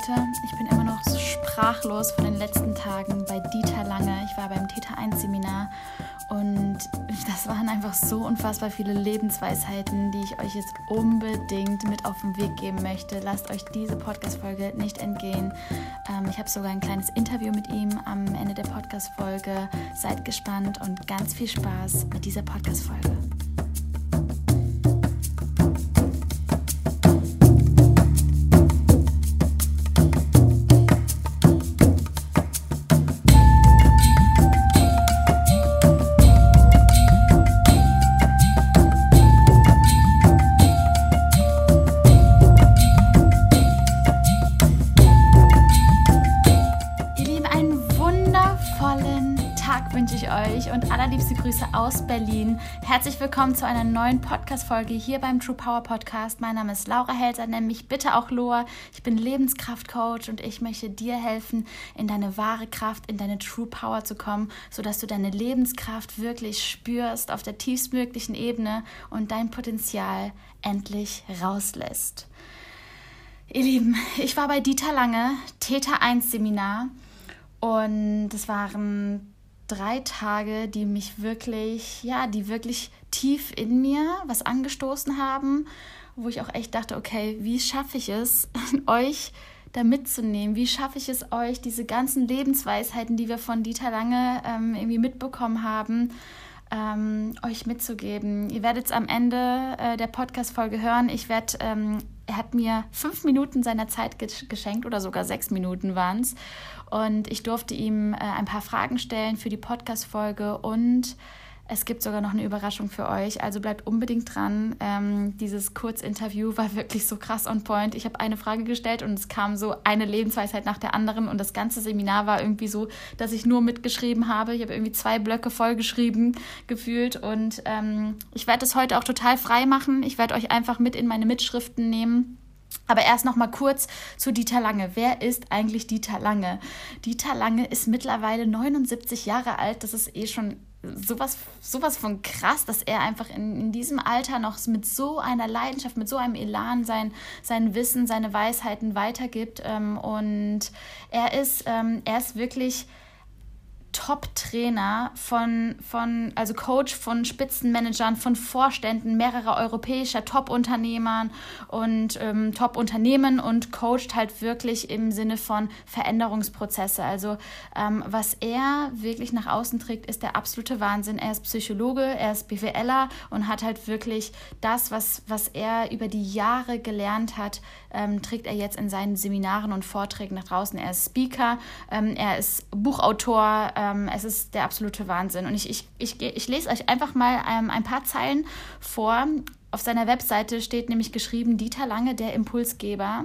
Leute, ich bin immer noch sprachlos von den letzten Tagen bei Dieter Lange. Ich war beim Theta 1 Seminar und das waren einfach so unfassbar viele Lebensweisheiten, die ich euch jetzt unbedingt mit auf den Weg geben möchte. Lasst euch diese Podcast-Folge nicht entgehen. Ähm, ich habe sogar ein kleines Interview mit ihm am Ende der Podcast-Folge. Seid gespannt und ganz viel Spaß mit dieser Podcast-Folge. Willkommen zu einer neuen Podcast-Folge hier beim True Power Podcast. Mein Name ist Laura Helser, nenn mich bitte auch Loa. Ich bin Lebenskraftcoach und ich möchte dir helfen, in deine wahre Kraft, in deine True Power zu kommen, sodass du deine Lebenskraft wirklich spürst auf der tiefstmöglichen Ebene und dein Potenzial endlich rauslässt. Ihr Lieben, ich war bei Dieter Lange, Theta 1 Seminar und es waren drei Tage, die mich wirklich, ja, die wirklich tief in mir was angestoßen haben, wo ich auch echt dachte, okay, wie schaffe ich es, euch da mitzunehmen? Wie schaffe ich es euch, diese ganzen Lebensweisheiten, die wir von Dieter Lange ähm, irgendwie mitbekommen haben, ähm, euch mitzugeben? Ihr werdet es am Ende äh, der Podcast-Folge hören. Ich werde ähm, er hat mir fünf Minuten seiner Zeit geschenkt oder sogar sechs Minuten waren es. Und ich durfte ihm äh, ein paar Fragen stellen für die Podcast-Folge und es gibt sogar noch eine Überraschung für euch. Also bleibt unbedingt dran. Ähm, dieses Kurzinterview war wirklich so krass on point. Ich habe eine Frage gestellt und es kam so eine Lebensweisheit nach der anderen. Und das ganze Seminar war irgendwie so, dass ich nur mitgeschrieben habe. Ich habe irgendwie zwei Blöcke vollgeschrieben gefühlt. Und ähm, ich werde es heute auch total frei machen. Ich werde euch einfach mit in meine Mitschriften nehmen. Aber erst noch mal kurz zu Dieter Lange. Wer ist eigentlich Dieter Lange? Dieter Lange ist mittlerweile 79 Jahre alt. Das ist eh schon sowas, sowas von krass, dass er einfach in, in diesem Alter noch mit so einer Leidenschaft, mit so einem Elan sein, sein Wissen, seine Weisheiten weitergibt. Ähm, und er ist, ähm, er ist wirklich Top-Trainer von, von, also Coach von Spitzenmanagern, von Vorständen mehrerer europäischer Top-Unternehmern und ähm, Top-Unternehmen und coacht halt wirklich im Sinne von Veränderungsprozesse. Also ähm, was er wirklich nach außen trägt, ist der absolute Wahnsinn. Er ist Psychologe, er ist BWLer und hat halt wirklich das, was, was er über die Jahre gelernt hat, ähm, trägt er jetzt in seinen Seminaren und Vorträgen nach draußen. Er ist Speaker, ähm, er ist Buchautor, ähm, es ist der absolute Wahnsinn. Und ich, ich, ich, ich lese euch einfach mal ähm, ein paar Zeilen vor. Auf seiner Webseite steht nämlich geschrieben Dieter Lange, der Impulsgeber.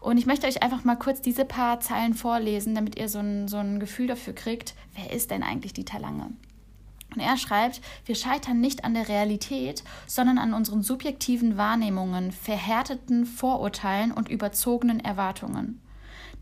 Und ich möchte euch einfach mal kurz diese paar Zeilen vorlesen, damit ihr so ein, so ein Gefühl dafür kriegt, wer ist denn eigentlich Dieter Lange? Und er schreibt, wir scheitern nicht an der Realität, sondern an unseren subjektiven Wahrnehmungen, verhärteten Vorurteilen und überzogenen Erwartungen.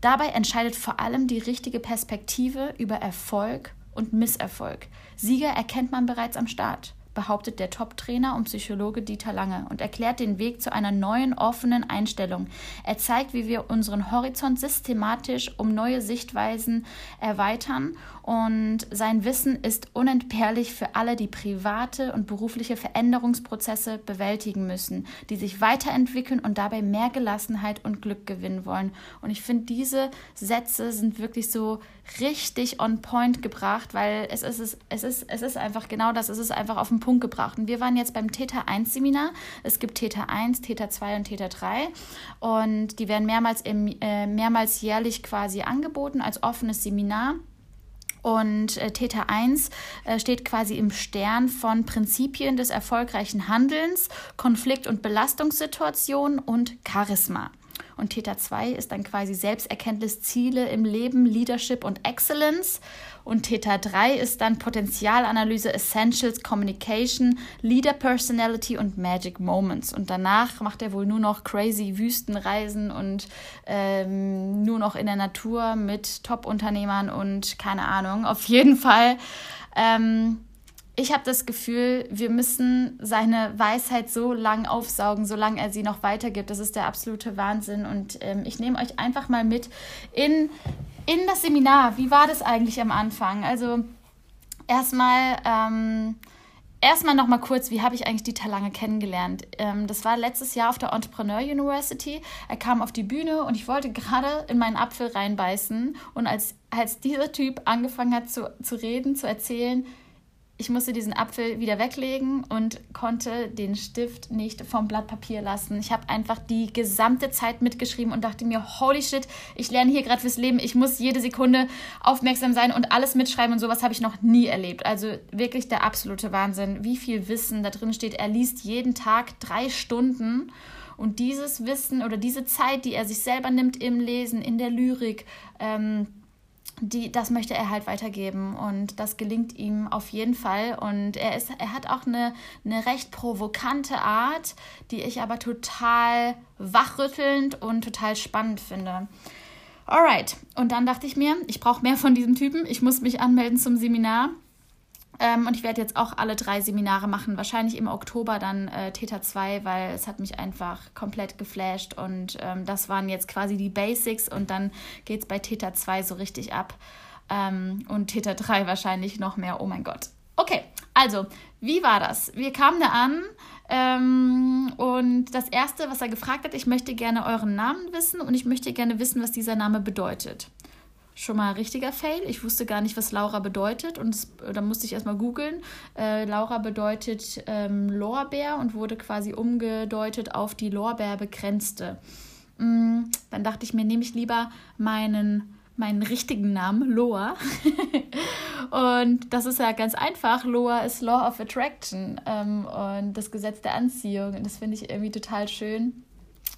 Dabei entscheidet vor allem die richtige Perspektive über Erfolg und Misserfolg. Sieger erkennt man bereits am Start behauptet der Top-Trainer und Psychologe Dieter Lange und erklärt den Weg zu einer neuen, offenen Einstellung. Er zeigt, wie wir unseren Horizont systematisch um neue Sichtweisen erweitern und sein Wissen ist unentbehrlich für alle, die private und berufliche Veränderungsprozesse bewältigen müssen, die sich weiterentwickeln und dabei mehr Gelassenheit und Glück gewinnen wollen. Und ich finde, diese Sätze sind wirklich so richtig on point gebracht, weil es ist, es ist, es ist einfach genau das, es ist einfach auf den Punkt gebracht. Und wir waren jetzt beim Theta 1 Seminar. Es gibt Theta 1, Theta 2 und Theta 3 und die werden mehrmals, im, äh, mehrmals jährlich quasi angeboten als offenes Seminar. Und äh, Theta 1 äh, steht quasi im Stern von Prinzipien des erfolgreichen Handelns, Konflikt- und Belastungssituationen und Charisma. Und Theta 2 ist dann quasi Selbsterkenntnis, Ziele im Leben, Leadership und Excellence. Und Theta 3 ist dann Potenzialanalyse, Essentials, Communication, Leader Personality und Magic Moments. Und danach macht er wohl nur noch crazy Wüstenreisen und ähm, nur noch in der Natur mit Top-Unternehmern und keine Ahnung. Auf jeden Fall. Ähm, ich habe das Gefühl, wir müssen seine Weisheit so lang aufsaugen, solange er sie noch weitergibt. Das ist der absolute Wahnsinn. Und ähm, ich nehme euch einfach mal mit in, in das Seminar. Wie war das eigentlich am Anfang? Also erstmal. Ähm, Erstmal noch kurz, wie habe ich eigentlich Dieter Lange kennengelernt? Ähm, das war letztes Jahr auf der Entrepreneur University. Er kam auf die Bühne und ich wollte gerade in meinen Apfel reinbeißen. Und als, als dieser Typ angefangen hat zu, zu reden, zu erzählen, ich musste diesen Apfel wieder weglegen und konnte den Stift nicht vom Blatt Papier lassen. Ich habe einfach die gesamte Zeit mitgeschrieben und dachte mir, holy shit, ich lerne hier gerade fürs Leben. Ich muss jede Sekunde aufmerksam sein und alles mitschreiben und sowas habe ich noch nie erlebt. Also wirklich der absolute Wahnsinn, wie viel Wissen da drin steht. Er liest jeden Tag drei Stunden. Und dieses Wissen oder diese Zeit, die er sich selber nimmt im Lesen, in der Lyrik, ähm, die, das möchte er halt weitergeben und das gelingt ihm auf jeden Fall. Und er, ist, er hat auch eine, eine recht provokante Art, die ich aber total wachrüttelnd und total spannend finde. Alright, und dann dachte ich mir, ich brauche mehr von diesem Typen, ich muss mich anmelden zum Seminar. Ähm, und ich werde jetzt auch alle drei Seminare machen, wahrscheinlich im Oktober dann äh, Theta 2, weil es hat mich einfach komplett geflasht und ähm, das waren jetzt quasi die Basics und dann geht es bei Theta 2 so richtig ab ähm, und Theta 3 wahrscheinlich noch mehr. Oh mein Gott. Okay, also, wie war das? Wir kamen da an ähm, und das Erste, was er gefragt hat, ich möchte gerne euren Namen wissen und ich möchte gerne wissen, was dieser Name bedeutet schon mal richtiger Fail. Ich wusste gar nicht, was Laura bedeutet und das, da musste ich erstmal googeln. Äh, Laura bedeutet ähm, Lorbeer und wurde quasi umgedeutet auf die Lorbeerbegrenzte. Mm, dann dachte ich mir, nehme ich lieber meinen meinen richtigen Namen, Loa. und das ist ja ganz einfach. Loa ist Law of Attraction ähm, und das Gesetz der Anziehung. Und das finde ich irgendwie total schön.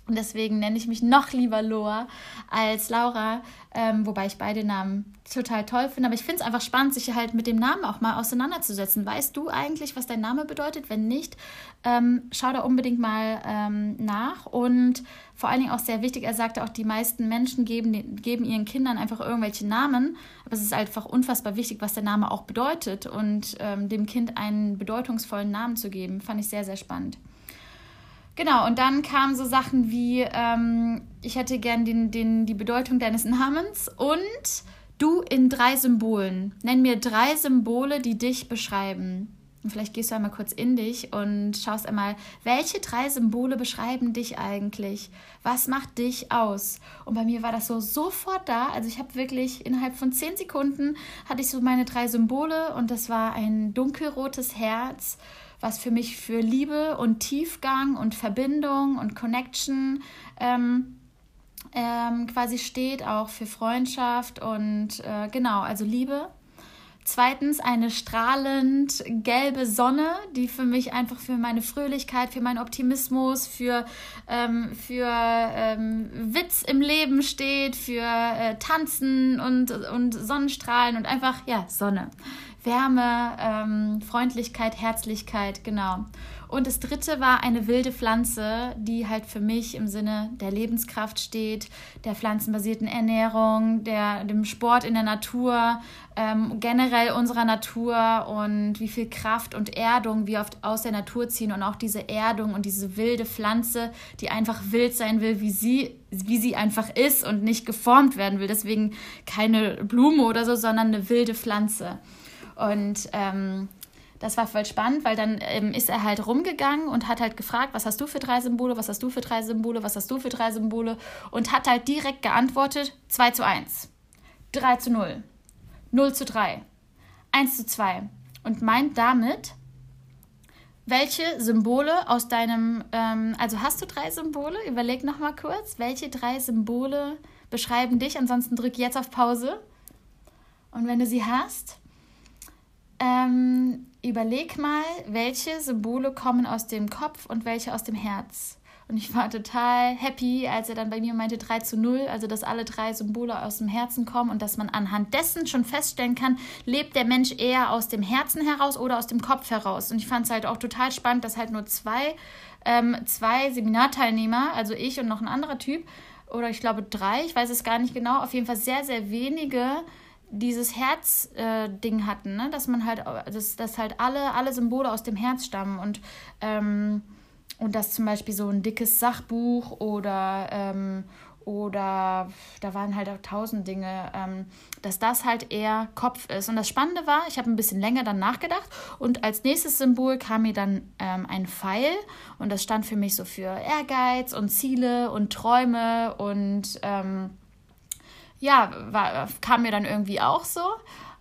Und deswegen nenne ich mich noch lieber Loa als Laura, ähm, wobei ich beide Namen total toll finde. Aber ich finde es einfach spannend, sich halt mit dem Namen auch mal auseinanderzusetzen. Weißt du eigentlich, was dein Name bedeutet? Wenn nicht, ähm, schau da unbedingt mal ähm, nach. Und vor allen Dingen auch sehr wichtig, er sagte auch, die meisten Menschen geben, geben ihren Kindern einfach irgendwelche Namen. Aber es ist einfach unfassbar wichtig, was der Name auch bedeutet. Und ähm, dem Kind einen bedeutungsvollen Namen zu geben, fand ich sehr, sehr spannend. Genau, und dann kamen so Sachen wie, ähm, ich hätte gern den, den, die Bedeutung deines Namens und du in drei Symbolen. Nenn mir drei Symbole, die dich beschreiben. Und vielleicht gehst du einmal kurz in dich und schaust einmal, welche drei Symbole beschreiben dich eigentlich? Was macht dich aus? Und bei mir war das so sofort da. Also ich habe wirklich innerhalb von zehn Sekunden hatte ich so meine drei Symbole und das war ein dunkelrotes Herz was für mich für Liebe und Tiefgang und Verbindung und Connection ähm, ähm, quasi steht, auch für Freundschaft und äh, genau, also Liebe. Zweitens eine strahlend gelbe Sonne, die für mich einfach für meine Fröhlichkeit, für meinen Optimismus, für, ähm, für ähm, Witz im Leben steht, für äh, Tanzen und, und Sonnenstrahlen und einfach, ja, Sonne. Wärme, ähm, Freundlichkeit, Herzlichkeit, genau. Und das dritte war eine wilde Pflanze, die halt für mich im Sinne der Lebenskraft steht, der pflanzenbasierten Ernährung, der, dem Sport in der Natur, ähm, generell unserer Natur und wie viel Kraft und Erdung wir oft aus der Natur ziehen und auch diese Erdung und diese wilde Pflanze, die einfach wild sein will, wie sie, wie sie einfach ist und nicht geformt werden will. Deswegen keine Blume oder so, sondern eine wilde Pflanze. Und ähm, das war voll spannend, weil dann ähm, ist er halt rumgegangen und hat halt gefragt, was hast du für drei Symbole, was hast du für drei Symbole, was hast du für drei Symbole und hat halt direkt geantwortet 2 zu 1, 3 zu 0, 0 zu 3, 1 zu 2 und meint damit, welche Symbole aus deinem, ähm, also hast du drei Symbole? Überleg nochmal kurz, welche drei Symbole beschreiben dich? Ansonsten drück jetzt auf Pause. Und wenn du sie hast, ähm, überleg mal, welche Symbole kommen aus dem Kopf und welche aus dem Herz. Und ich war total happy, als er dann bei mir meinte 3 zu 0, also dass alle drei Symbole aus dem Herzen kommen und dass man anhand dessen schon feststellen kann, lebt der Mensch eher aus dem Herzen heraus oder aus dem Kopf heraus. Und ich fand es halt auch total spannend, dass halt nur zwei, ähm, zwei Seminarteilnehmer, also ich und noch ein anderer Typ, oder ich glaube drei, ich weiß es gar nicht genau, auf jeden Fall sehr, sehr wenige dieses Herz-Ding äh, hatten, ne? dass man halt, dass, dass halt alle, alle Symbole aus dem Herz stammen und, ähm, und dass zum Beispiel so ein dickes Sachbuch oder, ähm, oder da waren halt auch tausend Dinge, ähm, dass das halt eher Kopf ist. Und das Spannende war, ich habe ein bisschen länger dann nachgedacht und als nächstes Symbol kam mir dann ähm, ein Pfeil und das stand für mich so für Ehrgeiz und Ziele und Träume und ähm, ja, war, kam mir dann irgendwie auch so.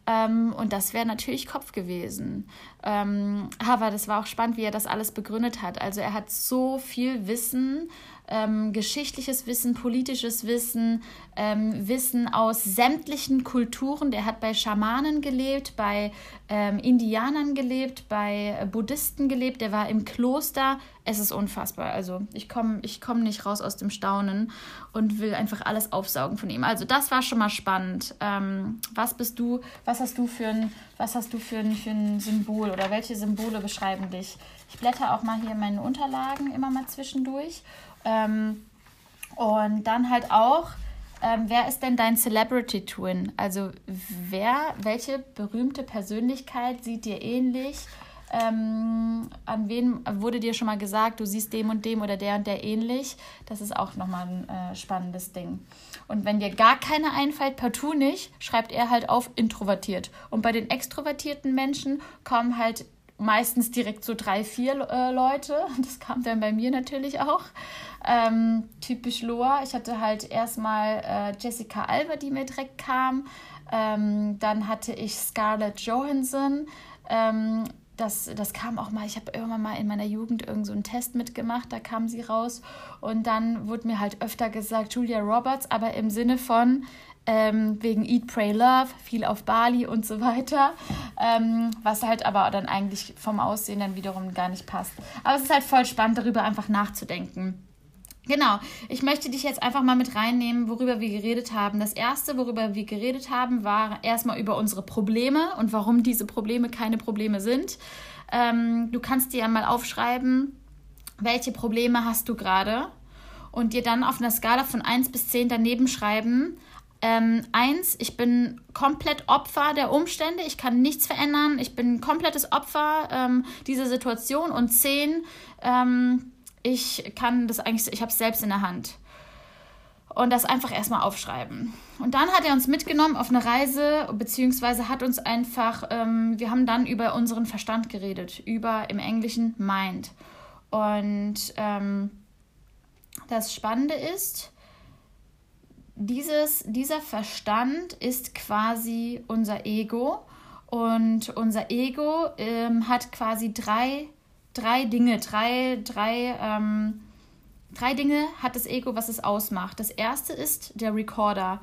Ähm, und das wäre natürlich Kopf gewesen. Ähm, aber das war auch spannend, wie er das alles begründet hat. Also er hat so viel Wissen ähm, geschichtliches Wissen, politisches Wissen, ähm, Wissen aus sämtlichen Kulturen. Der hat bei Schamanen gelebt, bei ähm, Indianern gelebt, bei Buddhisten gelebt, der war im Kloster. Es ist unfassbar. Also ich komme ich komm nicht raus aus dem Staunen und will einfach alles aufsaugen von ihm. Also das war schon mal spannend. Ähm, was bist du, was hast du für ein, was hast du für ein, für ein Symbol oder welche Symbole beschreiben dich? Ich blätter auch mal hier meine Unterlagen immer mal zwischendurch ähm, und dann halt auch, ähm, wer ist denn dein Celebrity Twin? Also wer, welche berühmte Persönlichkeit sieht dir ähnlich? Ähm, an wen wurde dir schon mal gesagt, du siehst dem und dem oder der und der ähnlich? Das ist auch nochmal ein äh, spannendes Ding. Und wenn dir gar keine einfällt, partout nicht, schreibt er halt auf introvertiert. Und bei den extrovertierten Menschen kommen halt meistens direkt so drei, vier äh, Leute. Das kam dann bei mir natürlich auch. Ähm, typisch Loa. Ich hatte halt erstmal äh, Jessica Alba, die mir direkt kam. Ähm, dann hatte ich Scarlett Johansson. Ähm, das, das kam auch mal, ich habe irgendwann mal in meiner Jugend irgend so einen Test mitgemacht, da kam sie raus. Und dann wurde mir halt öfter gesagt, Julia Roberts, aber im Sinne von, ähm, wegen Eat, Pray, Love, viel auf Bali und so weiter, ähm, was halt aber dann eigentlich vom Aussehen dann wiederum gar nicht passt. Aber es ist halt voll spannend, darüber einfach nachzudenken. Genau, ich möchte dich jetzt einfach mal mit reinnehmen, worüber wir geredet haben. Das erste, worüber wir geredet haben, war erstmal über unsere Probleme und warum diese Probleme keine Probleme sind. Ähm, du kannst dir ja mal aufschreiben, welche Probleme hast du gerade und dir dann auf einer Skala von 1 bis 10 daneben schreiben, ähm, eins, ich bin komplett Opfer der Umstände, ich kann nichts verändern, ich bin ein komplettes Opfer ähm, dieser Situation. Und zehn, ähm, ich kann das eigentlich, ich habe es selbst in der Hand. Und das einfach erstmal aufschreiben. Und dann hat er uns mitgenommen auf eine Reise, beziehungsweise hat uns einfach, ähm, wir haben dann über unseren Verstand geredet, über im Englischen Mind. Und ähm, das Spannende ist, dieses, dieser Verstand ist quasi unser Ego und unser Ego ähm, hat quasi drei, drei Dinge, drei, drei, ähm, drei Dinge hat das Ego, was es ausmacht. Das erste ist der Recorder.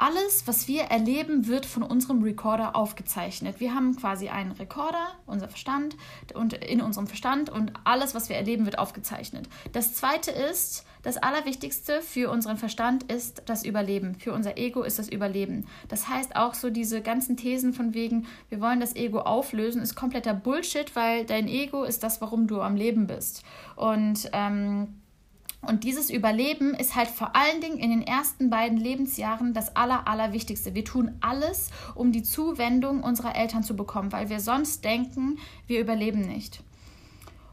Alles, was wir erleben, wird von unserem Recorder aufgezeichnet. Wir haben quasi einen Recorder, unser Verstand und in unserem Verstand und alles, was wir erleben, wird aufgezeichnet. Das zweite ist, das Allerwichtigste für unseren Verstand ist das Überleben. Für unser Ego ist das Überleben. Das heißt auch so diese ganzen Thesen von wegen, wir wollen das Ego auflösen, ist kompletter Bullshit, weil dein Ego ist das, warum du am Leben bist. Und ähm, und dieses Überleben ist halt vor allen Dingen in den ersten beiden Lebensjahren das Aller, Allerwichtigste. Wir tun alles, um die Zuwendung unserer Eltern zu bekommen, weil wir sonst denken, wir überleben nicht.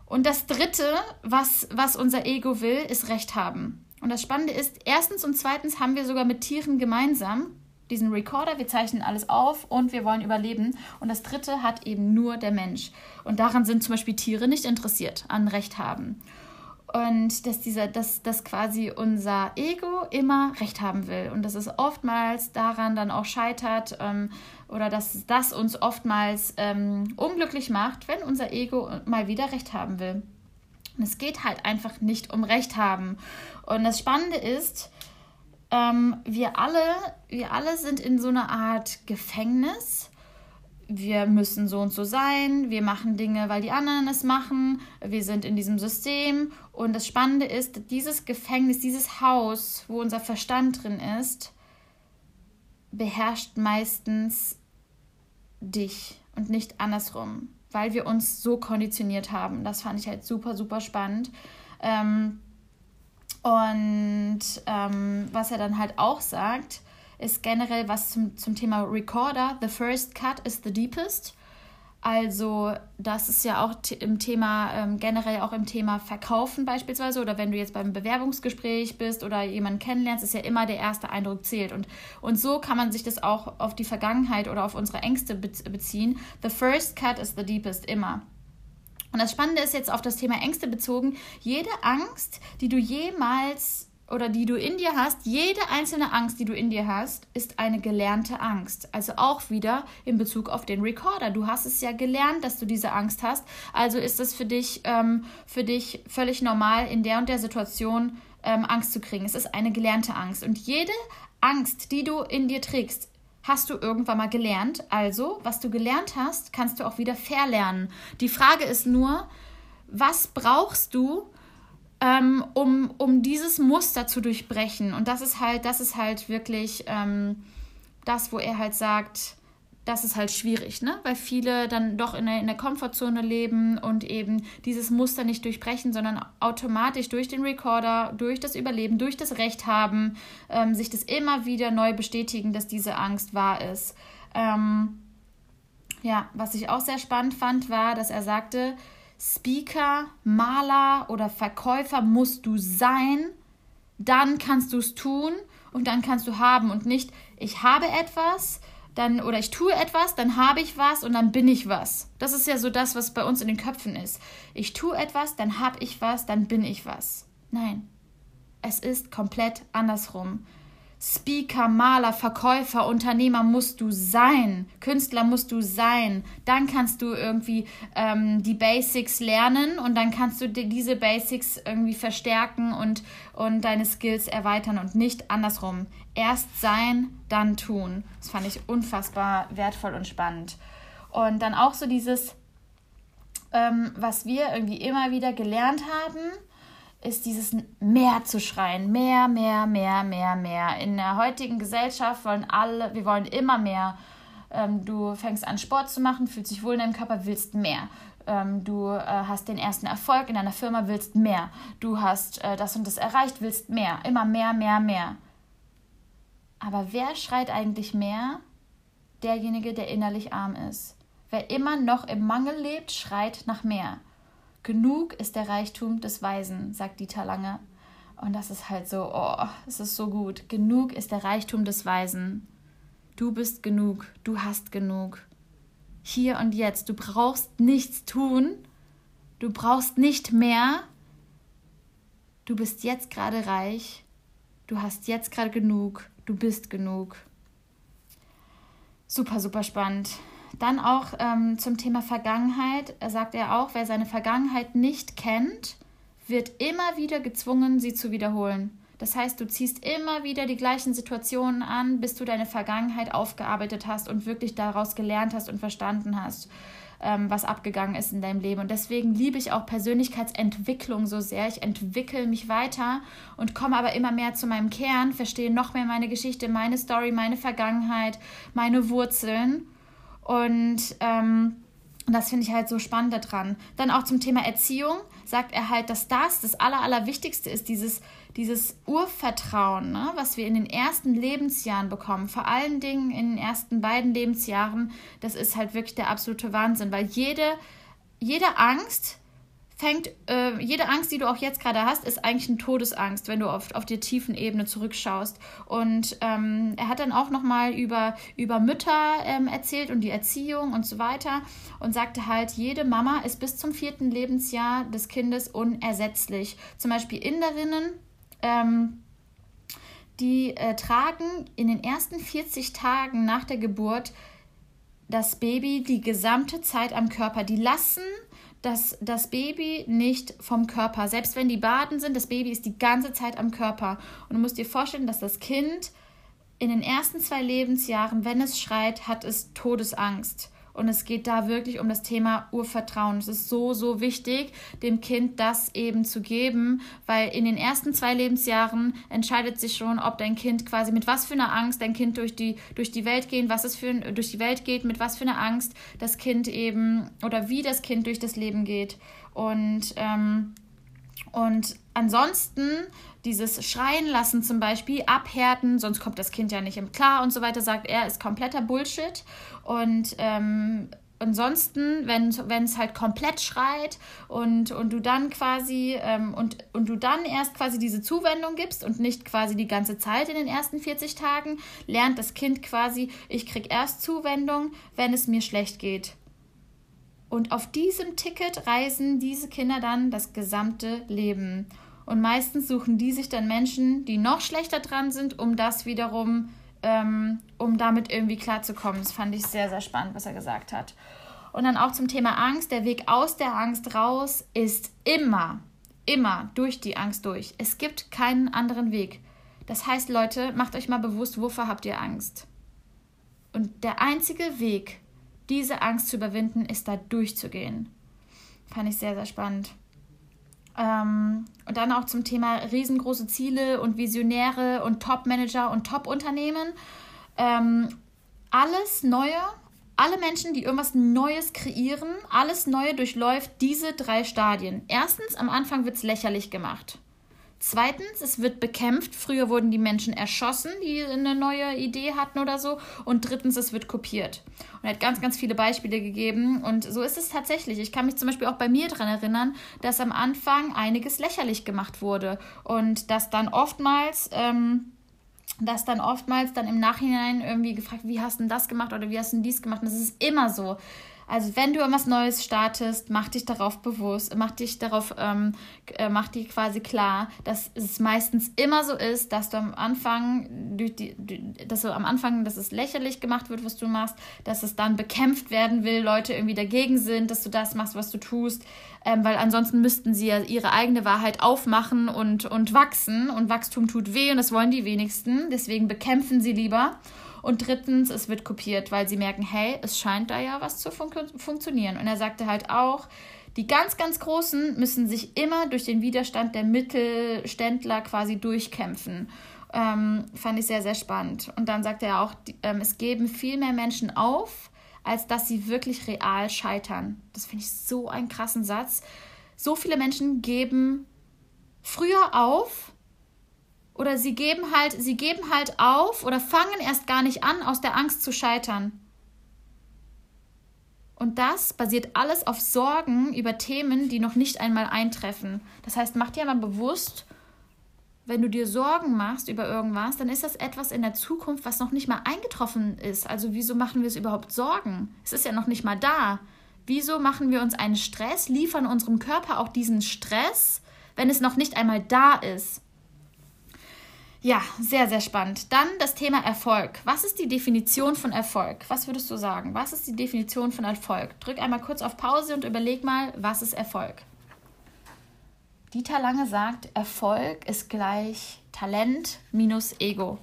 Und das Dritte, was, was unser Ego will, ist Recht haben. Und das Spannende ist, erstens und zweitens haben wir sogar mit Tieren gemeinsam diesen Recorder, wir zeichnen alles auf und wir wollen überleben. Und das Dritte hat eben nur der Mensch. Und daran sind zum Beispiel Tiere nicht interessiert, an Recht haben. Und dass dieser, dass, dass quasi unser Ego immer Recht haben will. Und dass es oftmals daran dann auch scheitert, ähm, oder dass das uns oftmals ähm, unglücklich macht, wenn unser Ego mal wieder Recht haben will. Und es geht halt einfach nicht um Recht haben. Und das Spannende ist, ähm, wir alle, wir alle sind in so einer Art Gefängnis. Wir müssen so und so sein, wir machen Dinge, weil die anderen es machen, wir sind in diesem System. Und das Spannende ist, dieses Gefängnis, dieses Haus, wo unser Verstand drin ist, beherrscht meistens dich und nicht andersrum, weil wir uns so konditioniert haben. Das fand ich halt super, super spannend. Ähm, und ähm, was er dann halt auch sagt, ist generell was zum, zum Thema Recorder. The first cut is the deepest. Also das ist ja auch im Thema, ähm, generell auch im Thema Verkaufen beispielsweise oder wenn du jetzt beim Bewerbungsgespräch bist oder jemanden kennenlernst, ist ja immer der erste Eindruck zählt. Und, und so kann man sich das auch auf die Vergangenheit oder auf unsere Ängste beziehen. The first cut is the deepest, immer. Und das Spannende ist jetzt auf das Thema Ängste bezogen, jede Angst, die du jemals oder die du in dir hast, jede einzelne Angst, die du in dir hast, ist eine gelernte Angst. Also auch wieder in Bezug auf den Recorder. Du hast es ja gelernt, dass du diese Angst hast. Also ist es für dich, ähm, für dich völlig normal, in der und der Situation ähm, Angst zu kriegen. Es ist eine gelernte Angst. Und jede Angst, die du in dir trägst, hast du irgendwann mal gelernt. Also, was du gelernt hast, kannst du auch wieder verlernen. Die Frage ist nur, was brauchst du, ähm, um, um dieses Muster zu durchbrechen. Und das ist halt, das ist halt wirklich ähm, das, wo er halt sagt, das ist halt schwierig, ne? Weil viele dann doch in der, in der Komfortzone leben und eben dieses Muster nicht durchbrechen, sondern automatisch durch den Recorder, durch das Überleben, durch das Recht haben, ähm, sich das immer wieder neu bestätigen, dass diese Angst wahr ist. Ähm, ja, was ich auch sehr spannend fand, war, dass er sagte, Speaker, Maler oder Verkäufer musst du sein, dann kannst du es tun und dann kannst du haben und nicht, ich habe etwas, dann oder ich tue etwas, dann habe ich was und dann bin ich was. Das ist ja so das, was bei uns in den Köpfen ist. Ich tue etwas, dann habe ich was, dann bin ich was. Nein, es ist komplett andersrum. Speaker, Maler, Verkäufer, Unternehmer musst du sein, Künstler musst du sein. Dann kannst du irgendwie ähm, die Basics lernen und dann kannst du diese Basics irgendwie verstärken und, und deine Skills erweitern und nicht andersrum. Erst sein, dann tun. Das fand ich unfassbar wertvoll und spannend. Und dann auch so dieses, ähm, was wir irgendwie immer wieder gelernt haben, ist dieses mehr zu schreien. Mehr, mehr, mehr, mehr, mehr. In der heutigen Gesellschaft wollen alle, wir wollen immer mehr. Ähm, du fängst an, Sport zu machen, fühlst dich wohl in deinem Körper, willst mehr. Ähm, du äh, hast den ersten Erfolg in deiner Firma, willst mehr. Du hast äh, das und das erreicht, willst mehr. Immer mehr, mehr, mehr. Aber wer schreit eigentlich mehr? Derjenige, der innerlich arm ist. Wer immer noch im Mangel lebt, schreit nach mehr. Genug ist der Reichtum des Weisen, sagt Dieter Lange. Und das ist halt so, oh, es ist so gut. Genug ist der Reichtum des Weisen. Du bist genug, du hast genug. Hier und jetzt, du brauchst nichts tun, du brauchst nicht mehr. Du bist jetzt gerade reich, du hast jetzt gerade genug, du bist genug. Super, super spannend. Dann auch ähm, zum Thema Vergangenheit sagt er auch, wer seine Vergangenheit nicht kennt, wird immer wieder gezwungen, sie zu wiederholen. Das heißt, du ziehst immer wieder die gleichen Situationen an, bis du deine Vergangenheit aufgearbeitet hast und wirklich daraus gelernt hast und verstanden hast, ähm, was abgegangen ist in deinem Leben. Und deswegen liebe ich auch Persönlichkeitsentwicklung so sehr. Ich entwickle mich weiter und komme aber immer mehr zu meinem Kern, verstehe noch mehr meine Geschichte, meine Story, meine Vergangenheit, meine Wurzeln und ähm, das finde ich halt so spannend daran. Dann auch zum Thema Erziehung sagt er halt, dass das das Aller, Allerwichtigste ist, dieses, dieses Urvertrauen, ne, was wir in den ersten Lebensjahren bekommen, vor allen Dingen in den ersten beiden Lebensjahren, das ist halt wirklich der absolute Wahnsinn, weil jede, jede Angst fängt, äh, jede Angst, die du auch jetzt gerade hast, ist eigentlich eine Todesangst, wenn du auf, auf die tiefen Ebene zurückschaust. Und ähm, er hat dann auch nochmal über, über Mütter ähm, erzählt und die Erziehung und so weiter und sagte halt, jede Mama ist bis zum vierten Lebensjahr des Kindes unersetzlich. Zum Beispiel Inderinnen, ähm, die äh, tragen in den ersten 40 Tagen nach der Geburt das Baby die gesamte Zeit am Körper. Die lassen dass das Baby nicht vom Körper, selbst wenn die Baden sind, das Baby ist die ganze Zeit am Körper. Und du musst dir vorstellen, dass das Kind in den ersten zwei Lebensjahren, wenn es schreit, hat es Todesangst. Und es geht da wirklich um das Thema Urvertrauen. Es ist so, so wichtig, dem Kind das eben zu geben, weil in den ersten zwei Lebensjahren entscheidet sich schon, ob dein Kind quasi mit was für einer Angst dein Kind durch die, durch die Welt gehen, was es für durch die Welt geht, mit was für einer Angst das Kind eben oder wie das Kind durch das Leben geht. Und ähm, Und ansonsten dieses Schreien lassen zum Beispiel, abhärten, sonst kommt das Kind ja nicht im Klar und so weiter, sagt er, ist kompletter Bullshit. Und ähm, ansonsten, wenn es halt komplett schreit und, und du dann quasi ähm, und, und du dann erst quasi diese Zuwendung gibst und nicht quasi die ganze Zeit in den ersten 40 Tagen, lernt das Kind quasi, ich krieg erst Zuwendung, wenn es mir schlecht geht. Und auf diesem Ticket reisen diese Kinder dann das gesamte Leben. Und meistens suchen die sich dann Menschen, die noch schlechter dran sind, um das wiederum, ähm, um damit irgendwie klarzukommen. Das fand ich sehr, sehr spannend, was er gesagt hat. Und dann auch zum Thema Angst. Der Weg aus der Angst raus ist immer, immer durch die Angst durch. Es gibt keinen anderen Weg. Das heißt, Leute, macht euch mal bewusst, wovor habt ihr Angst? Und der einzige Weg, diese Angst zu überwinden, ist da durchzugehen. Fand ich sehr, sehr spannend. Ähm, und dann auch zum Thema riesengroße Ziele und Visionäre und Top-Manager und Top-Unternehmen. Ähm, alles Neue, alle Menschen, die irgendwas Neues kreieren, alles Neue durchläuft diese drei Stadien. Erstens, am Anfang wird es lächerlich gemacht. Zweitens, es wird bekämpft. Früher wurden die Menschen erschossen, die eine neue Idee hatten oder so. Und drittens, es wird kopiert. Und er hat ganz, ganz viele Beispiele gegeben. Und so ist es tatsächlich. Ich kann mich zum Beispiel auch bei mir daran erinnern, dass am Anfang einiges lächerlich gemacht wurde. Und dass dann oftmals. Ähm, dass dann oftmals dann im Nachhinein irgendwie gefragt, wie hast du das gemacht oder wie hast du dies gemacht? Und das ist immer so. Also wenn du irgendwas Neues startest, mach dich darauf bewusst, mach dich darauf, ähm, äh, mach dir quasi klar, dass es meistens immer so ist, dass du am Anfang dass du am Anfang, dass es lächerlich gemacht wird, was du machst, dass es dann bekämpft werden will, Leute irgendwie dagegen sind, dass du das machst, was du tust, ähm, weil ansonsten müssten sie ja ihre eigene Wahrheit aufmachen und, und wachsen. Und Wachstum tut weh und das wollen die wenigsten, deswegen bekämpfen sie lieber. Und drittens, es wird kopiert, weil sie merken, hey, es scheint da ja was zu fun funktionieren. Und er sagte halt auch, die ganz, ganz Großen müssen sich immer durch den Widerstand der Mittelständler quasi durchkämpfen. Ähm, fand ich sehr, sehr spannend. Und dann sagte er auch, ähm, es geben viel mehr Menschen auf, als dass sie wirklich real scheitern. Das finde ich so einen krassen Satz. So viele Menschen geben früher auf, oder sie geben halt, sie geben halt auf oder fangen erst gar nicht an, aus der Angst zu scheitern. Und das basiert alles auf Sorgen über Themen, die noch nicht einmal eintreffen. Das heißt, mach dir mal bewusst, wenn du dir Sorgen machst über irgendwas, dann ist das etwas in der Zukunft, was noch nicht mal eingetroffen ist. Also wieso machen wir es überhaupt Sorgen? Es ist ja noch nicht mal da. Wieso machen wir uns einen Stress, liefern unserem Körper auch diesen Stress, wenn es noch nicht einmal da ist? Ja, sehr, sehr spannend. Dann das Thema Erfolg. Was ist die Definition von Erfolg? Was würdest du sagen? Was ist die Definition von Erfolg? Drück einmal kurz auf Pause und überleg mal, was ist Erfolg? Dieter Lange sagt, Erfolg ist gleich Talent minus Ego.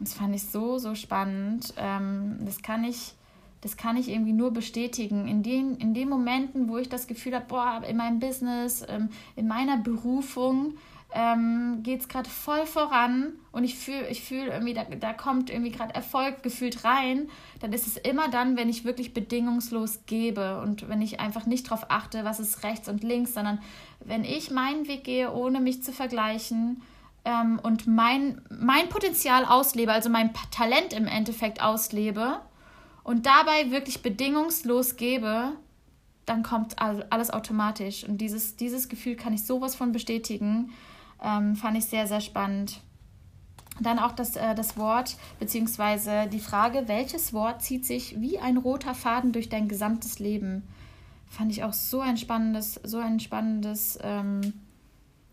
Das fand ich so, so spannend. Ähm, das kann ich, das kann ich irgendwie nur bestätigen. In den, in den Momenten, wo ich das Gefühl habe, boah, in meinem Business, ähm, in meiner Berufung, ähm, geht es gerade voll voran und ich fühle ich fühl irgendwie, da, da kommt irgendwie gerade Erfolg gefühlt rein, dann ist es immer dann, wenn ich wirklich bedingungslos gebe und wenn ich einfach nicht darauf achte, was ist rechts und links, sondern wenn ich meinen Weg gehe, ohne mich zu vergleichen ähm, und mein, mein Potenzial auslebe, also mein Talent im Endeffekt auslebe und dabei wirklich bedingungslos gebe, dann kommt alles automatisch. Und dieses, dieses Gefühl kann ich sowas von bestätigen. Ähm, fand ich sehr, sehr spannend. Dann auch das, äh, das Wort, beziehungsweise die Frage, welches Wort zieht sich wie ein roter Faden durch dein gesamtes Leben? Fand ich auch so ein spannendes, so ein spannendes, ähm,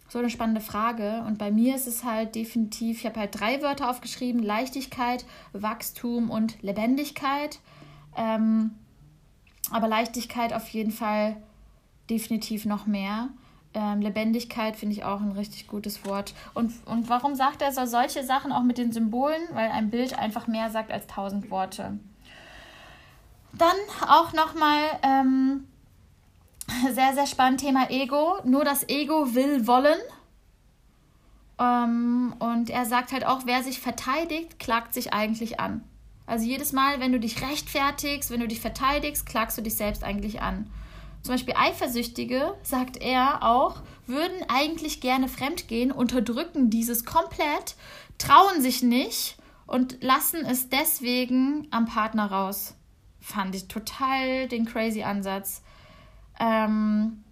so eine spannende Frage. Und bei mir ist es halt definitiv, ich habe halt drei Wörter aufgeschrieben: Leichtigkeit, Wachstum und Lebendigkeit. Ähm, aber Leichtigkeit auf jeden Fall definitiv noch mehr. Ähm, Lebendigkeit finde ich auch ein richtig gutes Wort. Und, und warum sagt er so solche Sachen auch mit den Symbolen? Weil ein Bild einfach mehr sagt als tausend Worte. Dann auch nochmal ähm, sehr, sehr spannend Thema Ego. Nur das Ego will wollen. Ähm, und er sagt halt auch, wer sich verteidigt, klagt sich eigentlich an. Also jedes Mal, wenn du dich rechtfertigst, wenn du dich verteidigst, klagst du dich selbst eigentlich an. Zum Beispiel Eifersüchtige, sagt er auch, würden eigentlich gerne fremdgehen, unterdrücken dieses komplett, trauen sich nicht und lassen es deswegen am Partner raus. Fand ich total den crazy Ansatz. Ähm,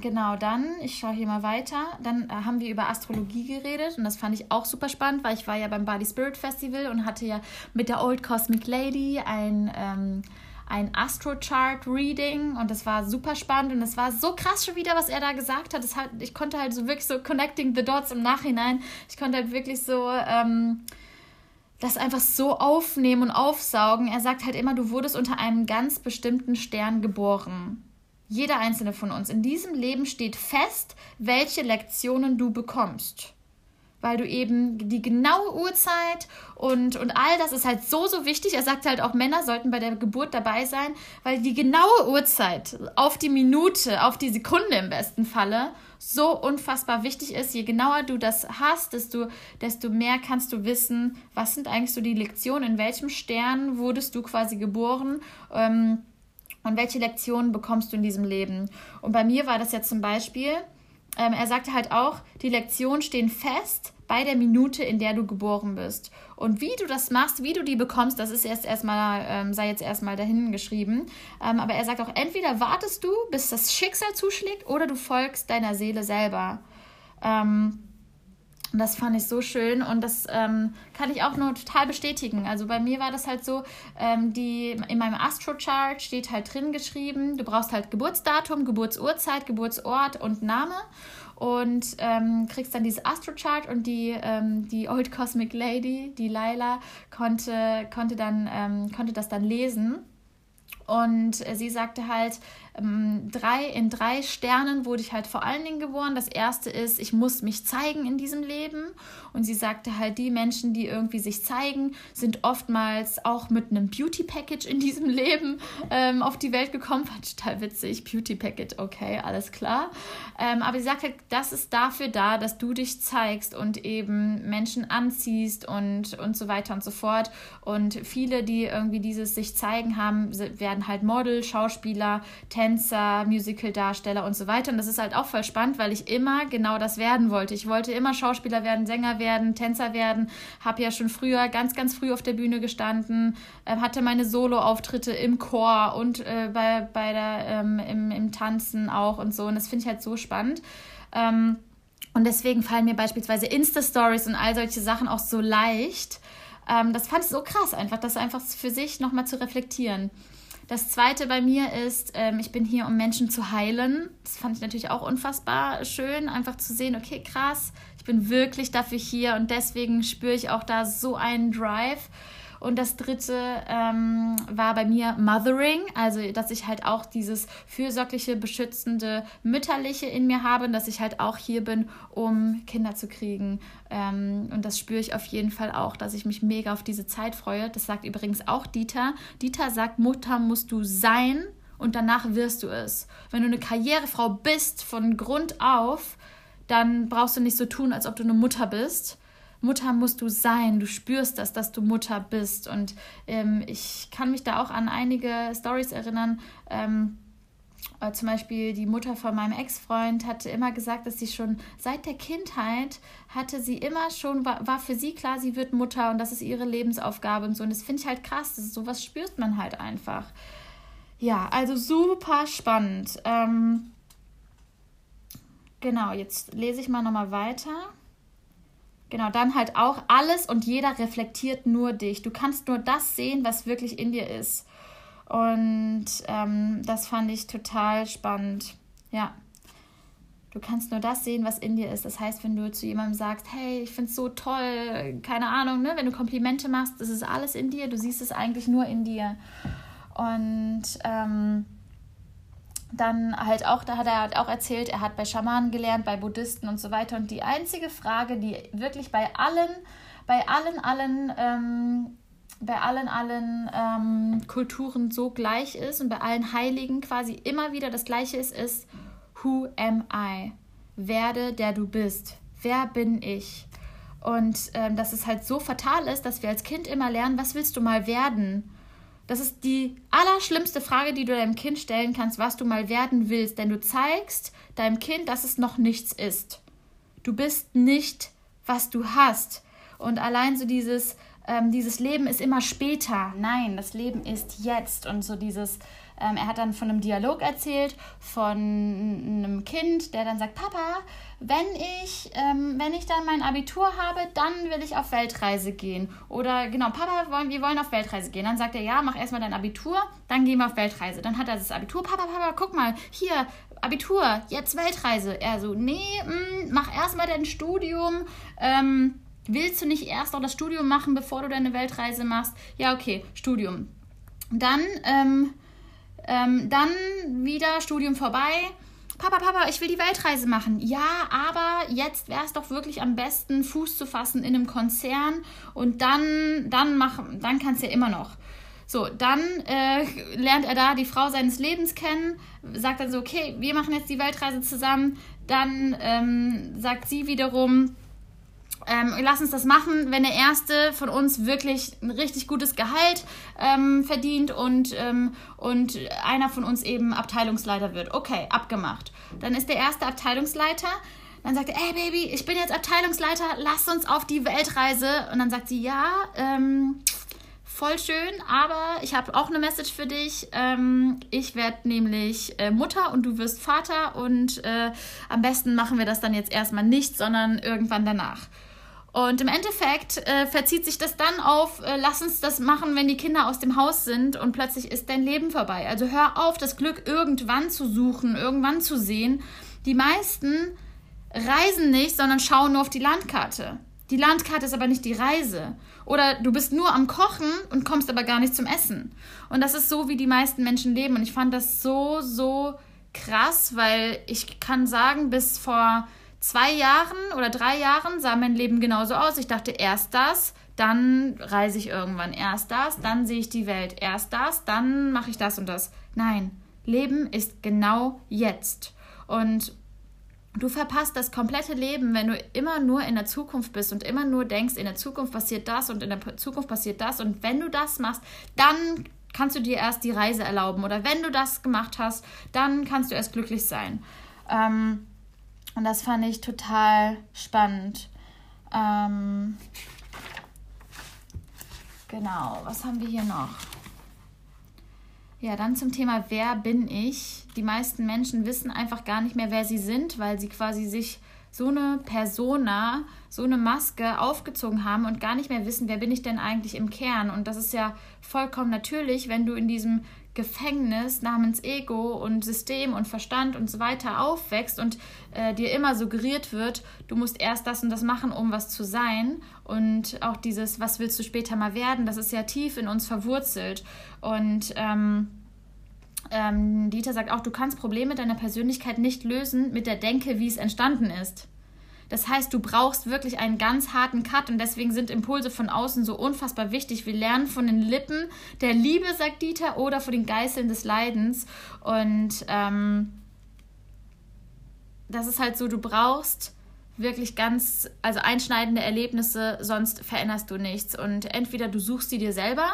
Genau, dann, ich schaue hier mal weiter. Dann äh, haben wir über Astrologie geredet und das fand ich auch super spannend, weil ich war ja beim Body Spirit Festival und hatte ja mit der Old Cosmic Lady ein, ähm, ein Astro-Chart-Reading und das war super spannend und es war so krass schon wieder, was er da gesagt hat. Hat. Ich konnte halt so wirklich so connecting the dots im Nachhinein. Ich konnte halt wirklich so... Ähm, das einfach so aufnehmen und aufsaugen. Er sagt halt immer, du wurdest unter einem ganz bestimmten Stern geboren. Jeder einzelne von uns. In diesem Leben steht fest, welche Lektionen du bekommst. Weil du eben die genaue Uhrzeit und, und all das ist halt so, so wichtig. Er sagt halt auch, Männer sollten bei der Geburt dabei sein, weil die genaue Uhrzeit auf die Minute, auf die Sekunde im besten Falle so unfassbar wichtig ist. Je genauer du das hast, desto, desto mehr kannst du wissen, was sind eigentlich so die Lektionen, in welchem Stern wurdest du quasi geboren. Ähm, und welche Lektionen bekommst du in diesem Leben? Und bei mir war das ja zum Beispiel, ähm, er sagte halt auch, die Lektionen stehen fest bei der Minute, in der du geboren bist. Und wie du das machst, wie du die bekommst, das ist erst erstmal, ähm, sei jetzt erstmal dahin geschrieben. Ähm, aber er sagt auch, entweder wartest du, bis das Schicksal zuschlägt, oder du folgst deiner Seele selber. Ähm, und das fand ich so schön und das ähm, kann ich auch nur total bestätigen. Also bei mir war das halt so, ähm, die, in meinem Astro-Chart steht halt drin geschrieben, du brauchst halt Geburtsdatum, Geburtsurzeit, Geburtsort und Name und ähm, kriegst dann dieses Astro-Chart und die, ähm, die Old Cosmic Lady, die Laila, konnte, konnte, dann, ähm, konnte das dann lesen. Und sie sagte halt, ähm, drei, in drei Sternen wurde ich halt vor allen Dingen geboren. Das erste ist, ich muss mich zeigen in diesem Leben. Und sie sagte halt, die Menschen, die irgendwie sich zeigen, sind oftmals auch mit einem Beauty-Package in diesem Leben ähm, auf die Welt gekommen. Fand total witzig. Beauty-Package, okay, alles klar. Ähm, aber sie sagte, das ist dafür da, dass du dich zeigst und eben Menschen anziehst und, und so weiter und so fort. Und viele, die irgendwie dieses sich zeigen haben, werden halt Model, Schauspieler, Tänzer, Tänzer, Musical-Darsteller und so weiter. Und das ist halt auch voll spannend, weil ich immer genau das werden wollte. Ich wollte immer Schauspieler werden, Sänger werden, Tänzer werden. Habe ja schon früher, ganz, ganz früh auf der Bühne gestanden, äh, hatte meine Solo-Auftritte im Chor und äh, bei, bei der, ähm, im, im Tanzen auch und so. Und das finde ich halt so spannend. Ähm, und deswegen fallen mir beispielsweise Insta-Stories und all solche Sachen auch so leicht. Ähm, das fand ich so krass, einfach das einfach für sich nochmal zu reflektieren. Das zweite bei mir ist, ähm, ich bin hier, um Menschen zu heilen. Das fand ich natürlich auch unfassbar schön, einfach zu sehen, okay, krass, ich bin wirklich dafür hier und deswegen spüre ich auch da so einen Drive. Und das dritte ähm, war bei mir Mothering, also dass ich halt auch dieses fürsorgliche, beschützende, mütterliche in mir habe und dass ich halt auch hier bin, um Kinder zu kriegen. Ähm, und das spüre ich auf jeden Fall auch, dass ich mich mega auf diese Zeit freue. Das sagt übrigens auch Dieter. Dieter sagt, Mutter musst du sein und danach wirst du es. Wenn du eine Karrierefrau bist von Grund auf, dann brauchst du nicht so tun, als ob du eine Mutter bist Mutter musst du sein, du spürst das, dass du Mutter bist. Und ähm, ich kann mich da auch an einige Stories erinnern. Ähm, äh, zum Beispiel die Mutter von meinem Ex-Freund hatte immer gesagt, dass sie schon seit der Kindheit hatte sie immer schon, war, war für sie klar, sie wird Mutter und das ist ihre Lebensaufgabe und so. Und das finde ich halt krass, das ist, sowas spürt man halt einfach. Ja, also super spannend. Ähm, genau, jetzt lese ich mal nochmal weiter. Genau, dann halt auch alles und jeder reflektiert nur dich. Du kannst nur das sehen, was wirklich in dir ist. Und ähm, das fand ich total spannend. Ja. Du kannst nur das sehen, was in dir ist. Das heißt, wenn du zu jemandem sagst, hey, ich finde es so toll, keine Ahnung, ne? wenn du Komplimente machst, das ist alles in dir. Du siehst es eigentlich nur in dir. Und ähm, dann halt auch, da hat er halt auch erzählt, er hat bei Schamanen gelernt, bei Buddhisten und so weiter. Und die einzige Frage, die wirklich bei allen, bei allen, allen, ähm, bei allen, allen ähm, Kulturen so gleich ist und bei allen Heiligen quasi immer wieder das gleiche ist, ist Who am I? Werde der du bist. Wer bin ich? Und ähm, dass es halt so fatal ist, dass wir als Kind immer lernen, was willst du mal werden? Das ist die allerschlimmste Frage, die du deinem Kind stellen kannst, was du mal werden willst. Denn du zeigst deinem Kind, dass es noch nichts ist. Du bist nicht, was du hast. Und allein so dieses, ähm, dieses Leben ist immer später. Nein, das Leben ist jetzt. Und so dieses, ähm, er hat dann von einem Dialog erzählt, von einem Kind, der dann sagt, Papa, wenn ich, ähm, wenn ich dann mein Abitur habe, dann will ich auf Weltreise gehen. Oder genau, Papa, wollen, wir wollen auf Weltreise gehen. Dann sagt er, ja, mach erstmal dein Abitur, dann gehen wir auf Weltreise. Dann hat er das Abitur, Papa, Papa, guck mal, hier, Abitur, jetzt Weltreise. Er so, nee, mh, mm, mach erstmal dein Studium. Ähm, willst du nicht erst noch das Studium machen, bevor du deine Weltreise machst? Ja, okay, Studium. Dann, ähm, ähm, dann wieder Studium vorbei Papa, Papa, ich will die Weltreise machen. Ja, aber jetzt wäre es doch wirklich am besten, Fuß zu fassen in einem Konzern und dann, dann, mach, dann kannst du ja immer noch. So, dann äh, lernt er da die Frau seines Lebens kennen, sagt dann so, okay, wir machen jetzt die Weltreise zusammen. Dann ähm, sagt sie wiederum, ähm, lass uns das machen, wenn der Erste von uns wirklich ein richtig gutes Gehalt ähm, verdient und, ähm, und einer von uns eben Abteilungsleiter wird. Okay, abgemacht. Dann ist der Erste Abteilungsleiter. Dann sagt er, ey Baby, ich bin jetzt Abteilungsleiter, lass uns auf die Weltreise. Und dann sagt sie, ja, ähm, voll schön, aber ich habe auch eine Message für dich. Ähm, ich werde nämlich äh, Mutter und du wirst Vater und äh, am besten machen wir das dann jetzt erstmal nicht, sondern irgendwann danach. Und im Endeffekt äh, verzieht sich das dann auf, äh, lass uns das machen, wenn die Kinder aus dem Haus sind und plötzlich ist dein Leben vorbei. Also hör auf, das Glück irgendwann zu suchen, irgendwann zu sehen. Die meisten reisen nicht, sondern schauen nur auf die Landkarte. Die Landkarte ist aber nicht die Reise. Oder du bist nur am Kochen und kommst aber gar nicht zum Essen. Und das ist so, wie die meisten Menschen leben. Und ich fand das so, so krass, weil ich kann sagen, bis vor zwei Jahren oder drei Jahren sah mein Leben genauso aus. Ich dachte erst das, dann reise ich irgendwann. Erst das, dann sehe ich die Welt. Erst das, dann mache ich das und das. Nein, Leben ist genau jetzt. Und du verpasst das komplette Leben, wenn du immer nur in der Zukunft bist und immer nur denkst, in der Zukunft passiert das und in der Zukunft passiert das. Und wenn du das machst, dann kannst du dir erst die Reise erlauben. Oder wenn du das gemacht hast, dann kannst du erst glücklich sein. Ähm, und das fand ich total spannend. Ähm, genau, was haben wir hier noch? Ja, dann zum Thema, wer bin ich? Die meisten Menschen wissen einfach gar nicht mehr, wer sie sind, weil sie quasi sich so eine Persona, so eine Maske aufgezogen haben und gar nicht mehr wissen, wer bin ich denn eigentlich im Kern. Und das ist ja vollkommen natürlich, wenn du in diesem Gefängnis namens Ego und System und Verstand und so weiter aufwächst und äh, dir immer suggeriert wird, du musst erst das und das machen, um was zu sein. Und auch dieses, was willst du später mal werden, das ist ja tief in uns verwurzelt. Und ähm, ähm, Dieter sagt auch, du kannst Probleme deiner Persönlichkeit nicht lösen mit der Denke, wie es entstanden ist. Das heißt, du brauchst wirklich einen ganz harten Cut und deswegen sind Impulse von außen so unfassbar wichtig. Wir lernen von den Lippen der Liebe, sagt Dieter, oder von den Geißeln des Leidens. Und ähm, das ist halt so, du brauchst wirklich ganz, also einschneidende Erlebnisse, sonst veränderst du nichts. Und entweder du suchst sie dir selber,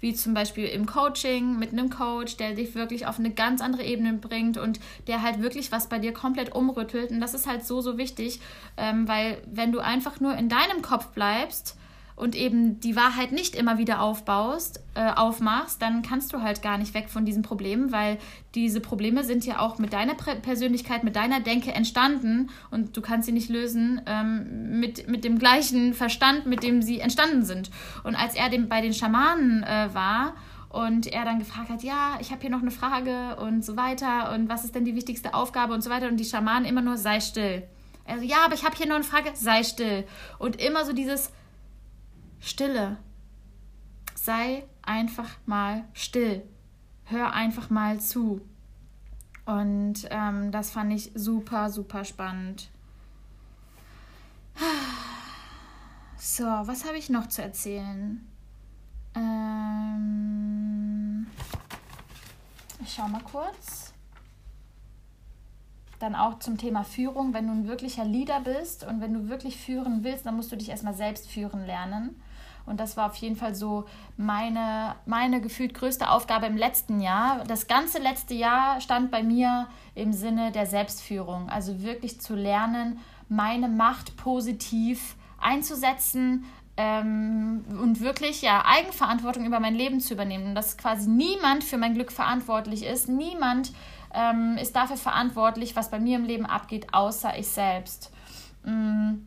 wie zum Beispiel im Coaching mit einem Coach, der dich wirklich auf eine ganz andere Ebene bringt und der halt wirklich was bei dir komplett umrüttelt. Und das ist halt so, so wichtig, ähm, weil wenn du einfach nur in deinem Kopf bleibst, und eben die Wahrheit nicht immer wieder aufbaust, äh, aufmachst, dann kannst du halt gar nicht weg von diesen Problemen, weil diese Probleme sind ja auch mit deiner Persönlichkeit, mit deiner Denke entstanden und du kannst sie nicht lösen ähm, mit, mit dem gleichen Verstand, mit dem sie entstanden sind. Und als er dem, bei den Schamanen äh, war, und er dann gefragt hat, ja, ich habe hier noch eine Frage und so weiter und was ist denn die wichtigste Aufgabe und so weiter und die Schamanen immer nur sei still. Also ja, aber ich habe hier noch eine Frage, sei still und immer so dieses Stille. Sei einfach mal still. Hör einfach mal zu. Und ähm, das fand ich super, super spannend. So, was habe ich noch zu erzählen? Ähm, ich schau mal kurz. Dann auch zum Thema Führung. Wenn du ein wirklicher Leader bist und wenn du wirklich führen willst, dann musst du dich erstmal selbst führen lernen. Und das war auf jeden Fall so meine, meine gefühlt größte Aufgabe im letzten Jahr. Das ganze letzte Jahr stand bei mir im Sinne der Selbstführung. Also wirklich zu lernen, meine Macht positiv einzusetzen, ähm, und wirklich ja Eigenverantwortung über mein Leben zu übernehmen. Dass quasi niemand für mein Glück verantwortlich ist. Niemand ähm, ist dafür verantwortlich, was bei mir im Leben abgeht, außer ich selbst. Mhm.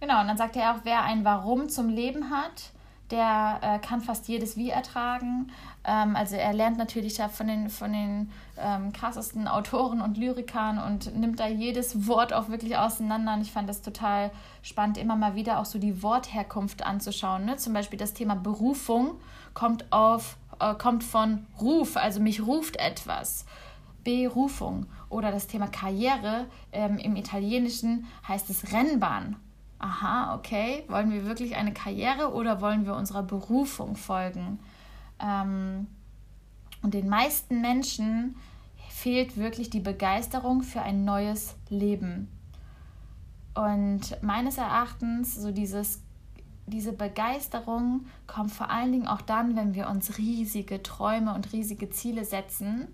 Genau, und dann sagt er auch, wer ein Warum zum Leben hat, der äh, kann fast jedes Wie ertragen. Ähm, also er lernt natürlich da von den, von den ähm, krassesten Autoren und Lyrikern und nimmt da jedes Wort auch wirklich auseinander. Und ich fand das total spannend, immer mal wieder auch so die Wortherkunft anzuschauen. Ne? Zum Beispiel das Thema Berufung kommt, auf, äh, kommt von Ruf, also mich ruft etwas. Berufung. Oder das Thema Karriere ähm, im Italienischen heißt es Rennbahn aha, okay, wollen wir wirklich eine Karriere oder wollen wir unserer Berufung folgen? Ähm, und den meisten Menschen fehlt wirklich die Begeisterung für ein neues Leben. Und meines Erachtens, so dieses, diese Begeisterung kommt vor allen Dingen auch dann, wenn wir uns riesige Träume und riesige Ziele setzen.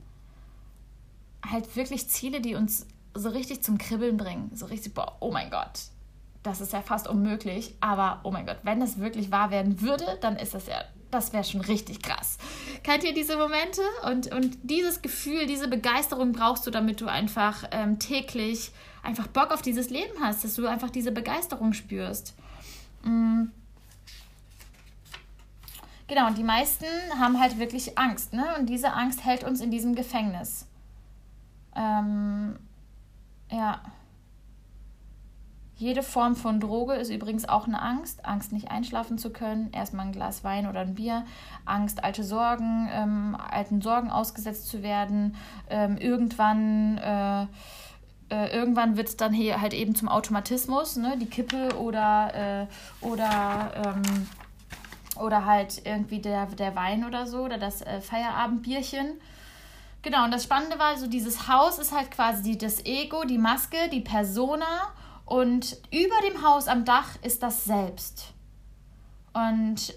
Halt wirklich Ziele, die uns so richtig zum Kribbeln bringen. So richtig, boah, oh mein Gott, das ist ja fast unmöglich. Aber oh mein Gott, wenn das wirklich wahr werden würde, dann ist das ja, das wäre schon richtig krass. Kennt ihr diese Momente? Und, und dieses Gefühl, diese Begeisterung brauchst du, damit du einfach ähm, täglich einfach Bock auf dieses Leben hast, dass du einfach diese Begeisterung spürst. Mhm. Genau, und die meisten haben halt wirklich Angst, ne? Und diese Angst hält uns in diesem Gefängnis. Ähm, ja. Jede Form von Droge ist übrigens auch eine Angst. Angst, nicht einschlafen zu können. Erstmal ein Glas Wein oder ein Bier. Angst, alte Sorgen, ähm, alten Sorgen ausgesetzt zu werden. Ähm, irgendwann. Äh, äh, irgendwann wird es dann hier halt eben zum Automatismus, ne? die Kippe oder, äh, oder, ähm, oder halt irgendwie der, der Wein oder so oder das äh, Feierabendbierchen. Genau, und das Spannende war, so dieses Haus ist halt quasi das Ego, die Maske, die Persona und über dem Haus am Dach ist das Selbst. Und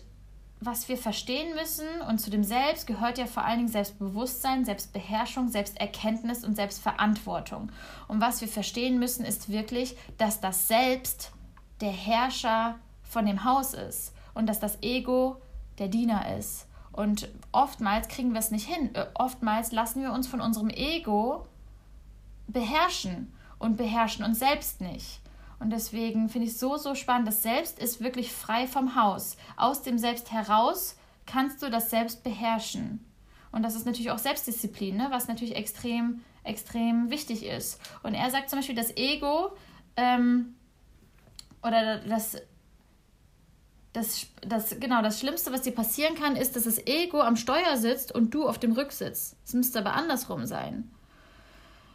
was wir verstehen müssen, und zu dem Selbst gehört ja vor allen Dingen Selbstbewusstsein, Selbstbeherrschung, Selbsterkenntnis und Selbstverantwortung. Und was wir verstehen müssen, ist wirklich, dass das Selbst der Herrscher von dem Haus ist und dass das Ego der Diener ist. Und oftmals kriegen wir es nicht hin. Oftmals lassen wir uns von unserem Ego beherrschen und beherrschen uns selbst nicht. Und deswegen finde ich es so, so spannend. Das Selbst ist wirklich frei vom Haus. Aus dem Selbst heraus kannst du das Selbst beherrschen. Und das ist natürlich auch Selbstdisziplin, ne? was natürlich extrem, extrem wichtig ist. Und er sagt zum Beispiel, das Ego ähm, oder das, das, das, genau, das Schlimmste, was dir passieren kann, ist, dass das Ego am Steuer sitzt und du auf dem Rücksitz. Es müsste aber andersrum sein.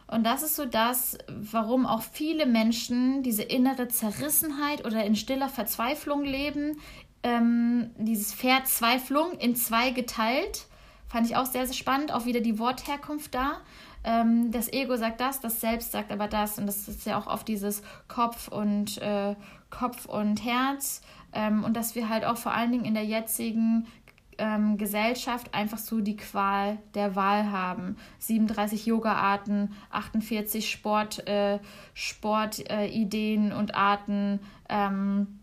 Und das ist so das, warum auch viele Menschen diese innere Zerrissenheit oder in stiller Verzweiflung leben. Ähm, dieses Verzweiflung in zwei geteilt. Fand ich auch sehr, sehr spannend. Auch wieder die Wortherkunft da. Ähm, das Ego sagt das, das Selbst sagt aber das. Und das ist ja auch oft dieses Kopf und äh, Kopf und Herz. Ähm, und dass wir halt auch vor allen Dingen in der jetzigen ähm, Gesellschaft einfach so die Qual der Wahl haben. 37 Yoga-Arten, 48 Sport, äh, Sportideen äh, und Arten. Ähm,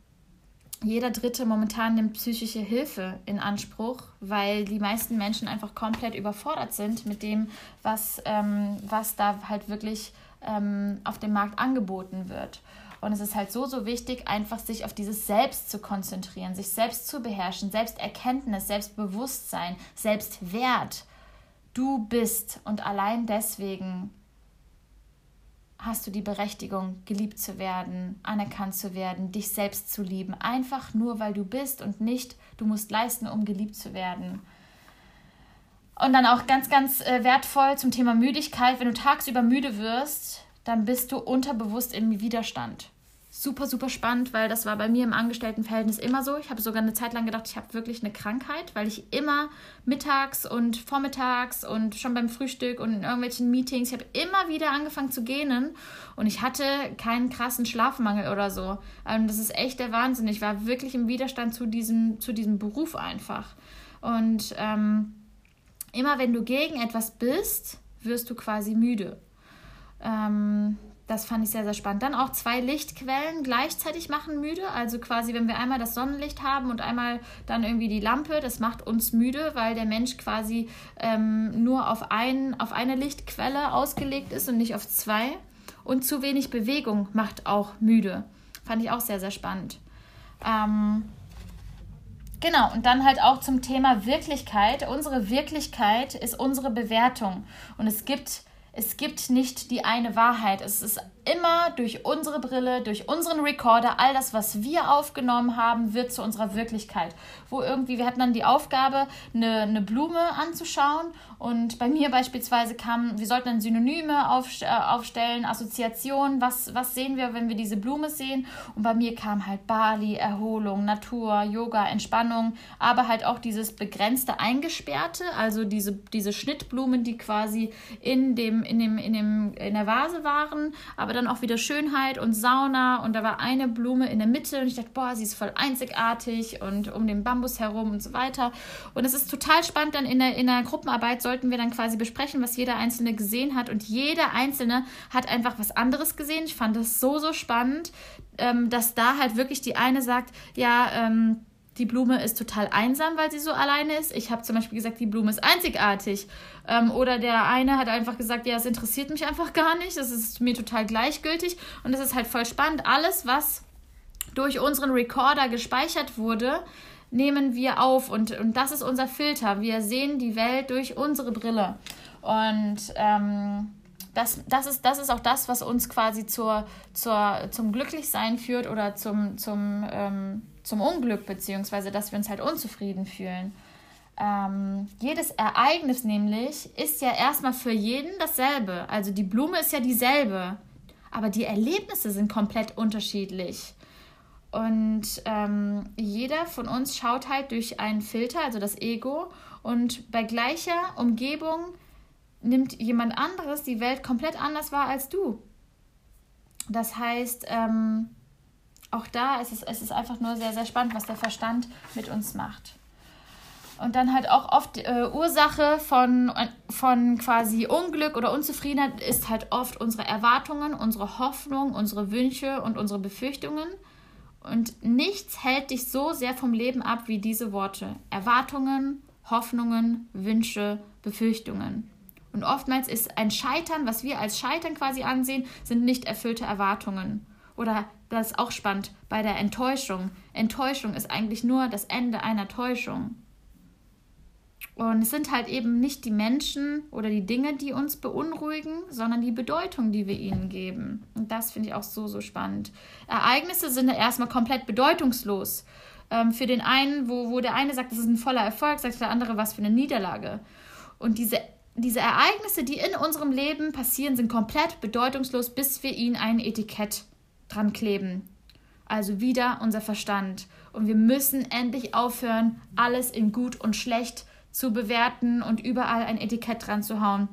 jeder Dritte momentan nimmt psychische Hilfe in Anspruch, weil die meisten Menschen einfach komplett überfordert sind mit dem, was, ähm, was da halt wirklich ähm, auf dem Markt angeboten wird. Und es ist halt so, so wichtig, einfach sich auf dieses Selbst zu konzentrieren, sich selbst zu beherrschen, Selbsterkenntnis, Selbstbewusstsein, Selbstwert. Du bist und allein deswegen hast du die Berechtigung, geliebt zu werden, anerkannt zu werden, dich selbst zu lieben. Einfach nur, weil du bist und nicht, du musst leisten, um geliebt zu werden. Und dann auch ganz, ganz äh, wertvoll zum Thema Müdigkeit. Wenn du tagsüber müde wirst, dann bist du unterbewusst im Widerstand. Super, super spannend, weil das war bei mir im Angestelltenverhältnis immer so. Ich habe sogar eine Zeit lang gedacht, ich habe wirklich eine Krankheit, weil ich immer mittags und vormittags und schon beim Frühstück und in irgendwelchen Meetings, ich habe immer wieder angefangen zu gähnen und ich hatte keinen krassen Schlafmangel oder so. Und das ist echt der Wahnsinn. Ich war wirklich im Widerstand zu diesem, zu diesem Beruf einfach. Und ähm, immer wenn du gegen etwas bist, wirst du quasi müde. Ähm, das fand ich sehr, sehr spannend. Dann auch zwei Lichtquellen gleichzeitig machen müde. Also quasi, wenn wir einmal das Sonnenlicht haben und einmal dann irgendwie die Lampe, das macht uns müde, weil der Mensch quasi ähm, nur auf, ein, auf eine Lichtquelle ausgelegt ist und nicht auf zwei. Und zu wenig Bewegung macht auch müde. Fand ich auch sehr, sehr spannend. Ähm, Genau, und dann halt auch zum Thema Wirklichkeit. Unsere Wirklichkeit ist unsere Bewertung. Und es gibt, es gibt nicht die eine Wahrheit. Es ist immer durch unsere Brille, durch unseren Recorder, all das, was wir aufgenommen haben, wird zu unserer Wirklichkeit. Wo irgendwie, wir hatten dann die Aufgabe, eine, eine Blume anzuschauen und bei mir beispielsweise kam, wir sollten dann Synonyme auf, äh, aufstellen, Assoziationen, was, was sehen wir, wenn wir diese Blume sehen und bei mir kam halt Bali, Erholung, Natur, Yoga, Entspannung, aber halt auch dieses begrenzte Eingesperrte, also diese, diese Schnittblumen, die quasi in, dem, in, dem, in, dem, in der Vase waren, aber aber dann auch wieder Schönheit und Sauna und da war eine Blume in der Mitte und ich dachte, boah, sie ist voll einzigartig und um den Bambus herum und so weiter. Und es ist total spannend, dann in der, in der Gruppenarbeit sollten wir dann quasi besprechen, was jeder Einzelne gesehen hat und jeder Einzelne hat einfach was anderes gesehen. Ich fand das so, so spannend, ähm, dass da halt wirklich die eine sagt, ja, ähm, die Blume ist total einsam, weil sie so alleine ist. Ich habe zum Beispiel gesagt, die Blume ist einzigartig. Ähm, oder der eine hat einfach gesagt, ja, es interessiert mich einfach gar nicht. Das ist mir total gleichgültig. Und es ist halt voll spannend. Alles, was durch unseren Recorder gespeichert wurde, nehmen wir auf. Und, und das ist unser Filter. Wir sehen die Welt durch unsere Brille. Und ähm, das, das, ist, das ist auch das, was uns quasi zur, zur, zum Glücklichsein führt oder zum, zum ähm, zum Unglück, beziehungsweise dass wir uns halt unzufrieden fühlen. Ähm, jedes Ereignis nämlich ist ja erstmal für jeden dasselbe. Also die Blume ist ja dieselbe, aber die Erlebnisse sind komplett unterschiedlich. Und ähm, jeder von uns schaut halt durch einen Filter, also das Ego, und bei gleicher Umgebung nimmt jemand anderes die Welt komplett anders wahr als du. Das heißt, ähm, auch da ist es, es ist einfach nur sehr, sehr spannend, was der Verstand mit uns macht. Und dann halt auch oft äh, Ursache von, von quasi Unglück oder Unzufriedenheit ist halt oft unsere Erwartungen, unsere Hoffnung, unsere Wünsche und unsere Befürchtungen. Und nichts hält dich so sehr vom Leben ab wie diese Worte. Erwartungen, Hoffnungen, Wünsche, Befürchtungen. Und oftmals ist ein Scheitern, was wir als Scheitern quasi ansehen, sind nicht erfüllte Erwartungen. Oder das ist auch spannend bei der Enttäuschung. Enttäuschung ist eigentlich nur das Ende einer Täuschung. Und es sind halt eben nicht die Menschen oder die Dinge, die uns beunruhigen, sondern die Bedeutung, die wir ihnen geben. Und das finde ich auch so, so spannend. Ereignisse sind erstmal komplett bedeutungslos. Ähm, für den einen, wo, wo der eine sagt, das ist ein voller Erfolg, sagt der andere, was für eine Niederlage. Und diese, diese Ereignisse, die in unserem Leben passieren, sind komplett bedeutungslos, bis wir ihnen ein Etikett dran kleben. Also wieder unser Verstand. Und wir müssen endlich aufhören, alles in gut und schlecht zu bewerten und überall ein Etikett dran zu hauen.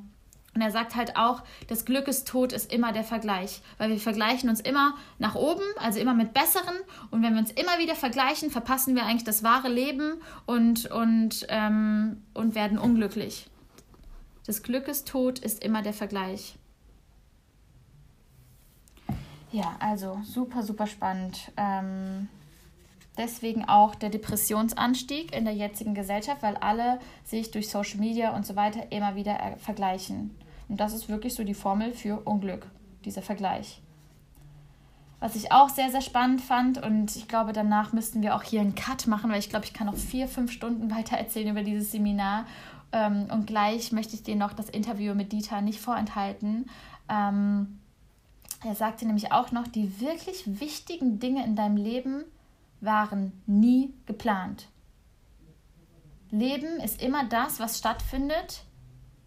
Und er sagt halt auch, das Glückestod ist immer der Vergleich, weil wir vergleichen uns immer nach oben, also immer mit Besseren. Und wenn wir uns immer wieder vergleichen, verpassen wir eigentlich das wahre Leben und, und, ähm, und werden unglücklich. Das Glückestod ist immer der Vergleich. Ja, also super, super spannend. Ähm, deswegen auch der Depressionsanstieg in der jetzigen Gesellschaft, weil alle sich durch Social Media und so weiter immer wieder äh, vergleichen. Und das ist wirklich so die Formel für Unglück, dieser Vergleich. Was ich auch sehr, sehr spannend fand und ich glaube, danach müssten wir auch hier einen Cut machen, weil ich glaube, ich kann noch vier, fünf Stunden weiter erzählen über dieses Seminar. Ähm, und gleich möchte ich dir noch das Interview mit Dieter nicht vorenthalten. Ähm, er sagte nämlich auch noch, die wirklich wichtigen Dinge in deinem Leben waren nie geplant. Leben ist immer das, was stattfindet,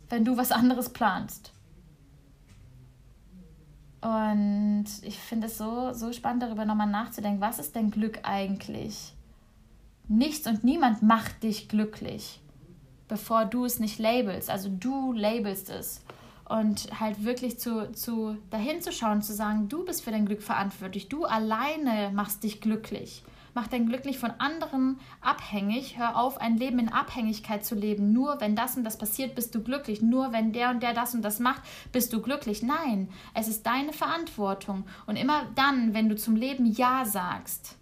wenn du was anderes planst. Und ich finde es so, so spannend, darüber nochmal nachzudenken. Was ist denn Glück eigentlich? Nichts und niemand macht dich glücklich, bevor du es nicht labelst. Also du labelst es. Und halt wirklich zu, zu dahin zu schauen, zu sagen, du bist für dein Glück verantwortlich. Du alleine machst dich glücklich. Mach dein Glück nicht von anderen abhängig. Hör auf, ein Leben in Abhängigkeit zu leben. Nur wenn das und das passiert, bist du glücklich. Nur wenn der und der das und das macht, bist du glücklich. Nein, es ist deine Verantwortung. Und immer dann, wenn du zum Leben Ja sagst,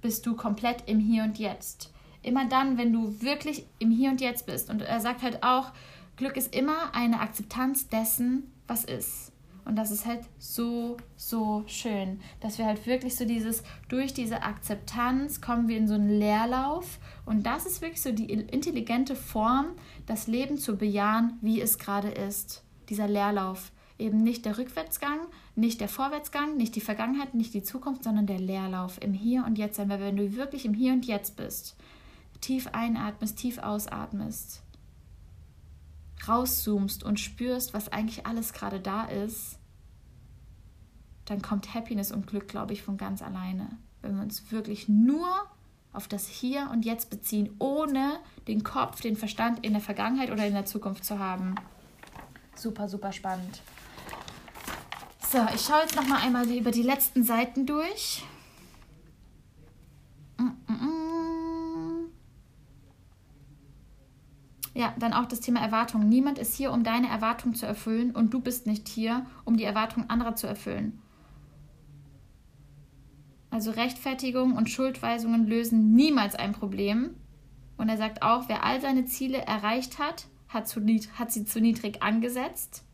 bist du komplett im Hier und Jetzt. Immer dann, wenn du wirklich im Hier und Jetzt bist. Und er sagt halt auch, Glück ist immer eine Akzeptanz dessen, was ist. Und das ist halt so, so schön, dass wir halt wirklich so dieses, durch diese Akzeptanz kommen wir in so einen Leerlauf. Und das ist wirklich so die intelligente Form, das Leben zu bejahen, wie es gerade ist. Dieser Leerlauf. Eben nicht der Rückwärtsgang, nicht der Vorwärtsgang, nicht die Vergangenheit, nicht die Zukunft, sondern der Leerlauf im Hier und Jetzt sein. Weil wenn du wirklich im Hier und Jetzt bist, tief einatmest, tief ausatmest, rauszoomst und spürst, was eigentlich alles gerade da ist, dann kommt Happiness und Glück, glaube ich, von ganz alleine. Wenn wir uns wirklich nur auf das Hier und Jetzt beziehen, ohne den Kopf, den Verstand in der Vergangenheit oder in der Zukunft zu haben. Super, super spannend. So, ich schaue jetzt noch mal einmal über die letzten Seiten durch. Mm -mm. Ja, dann auch das Thema Erwartungen. Niemand ist hier, um deine Erwartungen zu erfüllen und du bist nicht hier, um die Erwartungen anderer zu erfüllen. Also Rechtfertigung und Schuldweisungen lösen niemals ein Problem. Und er sagt auch, wer all seine Ziele erreicht hat, hat, zu, hat sie zu niedrig angesetzt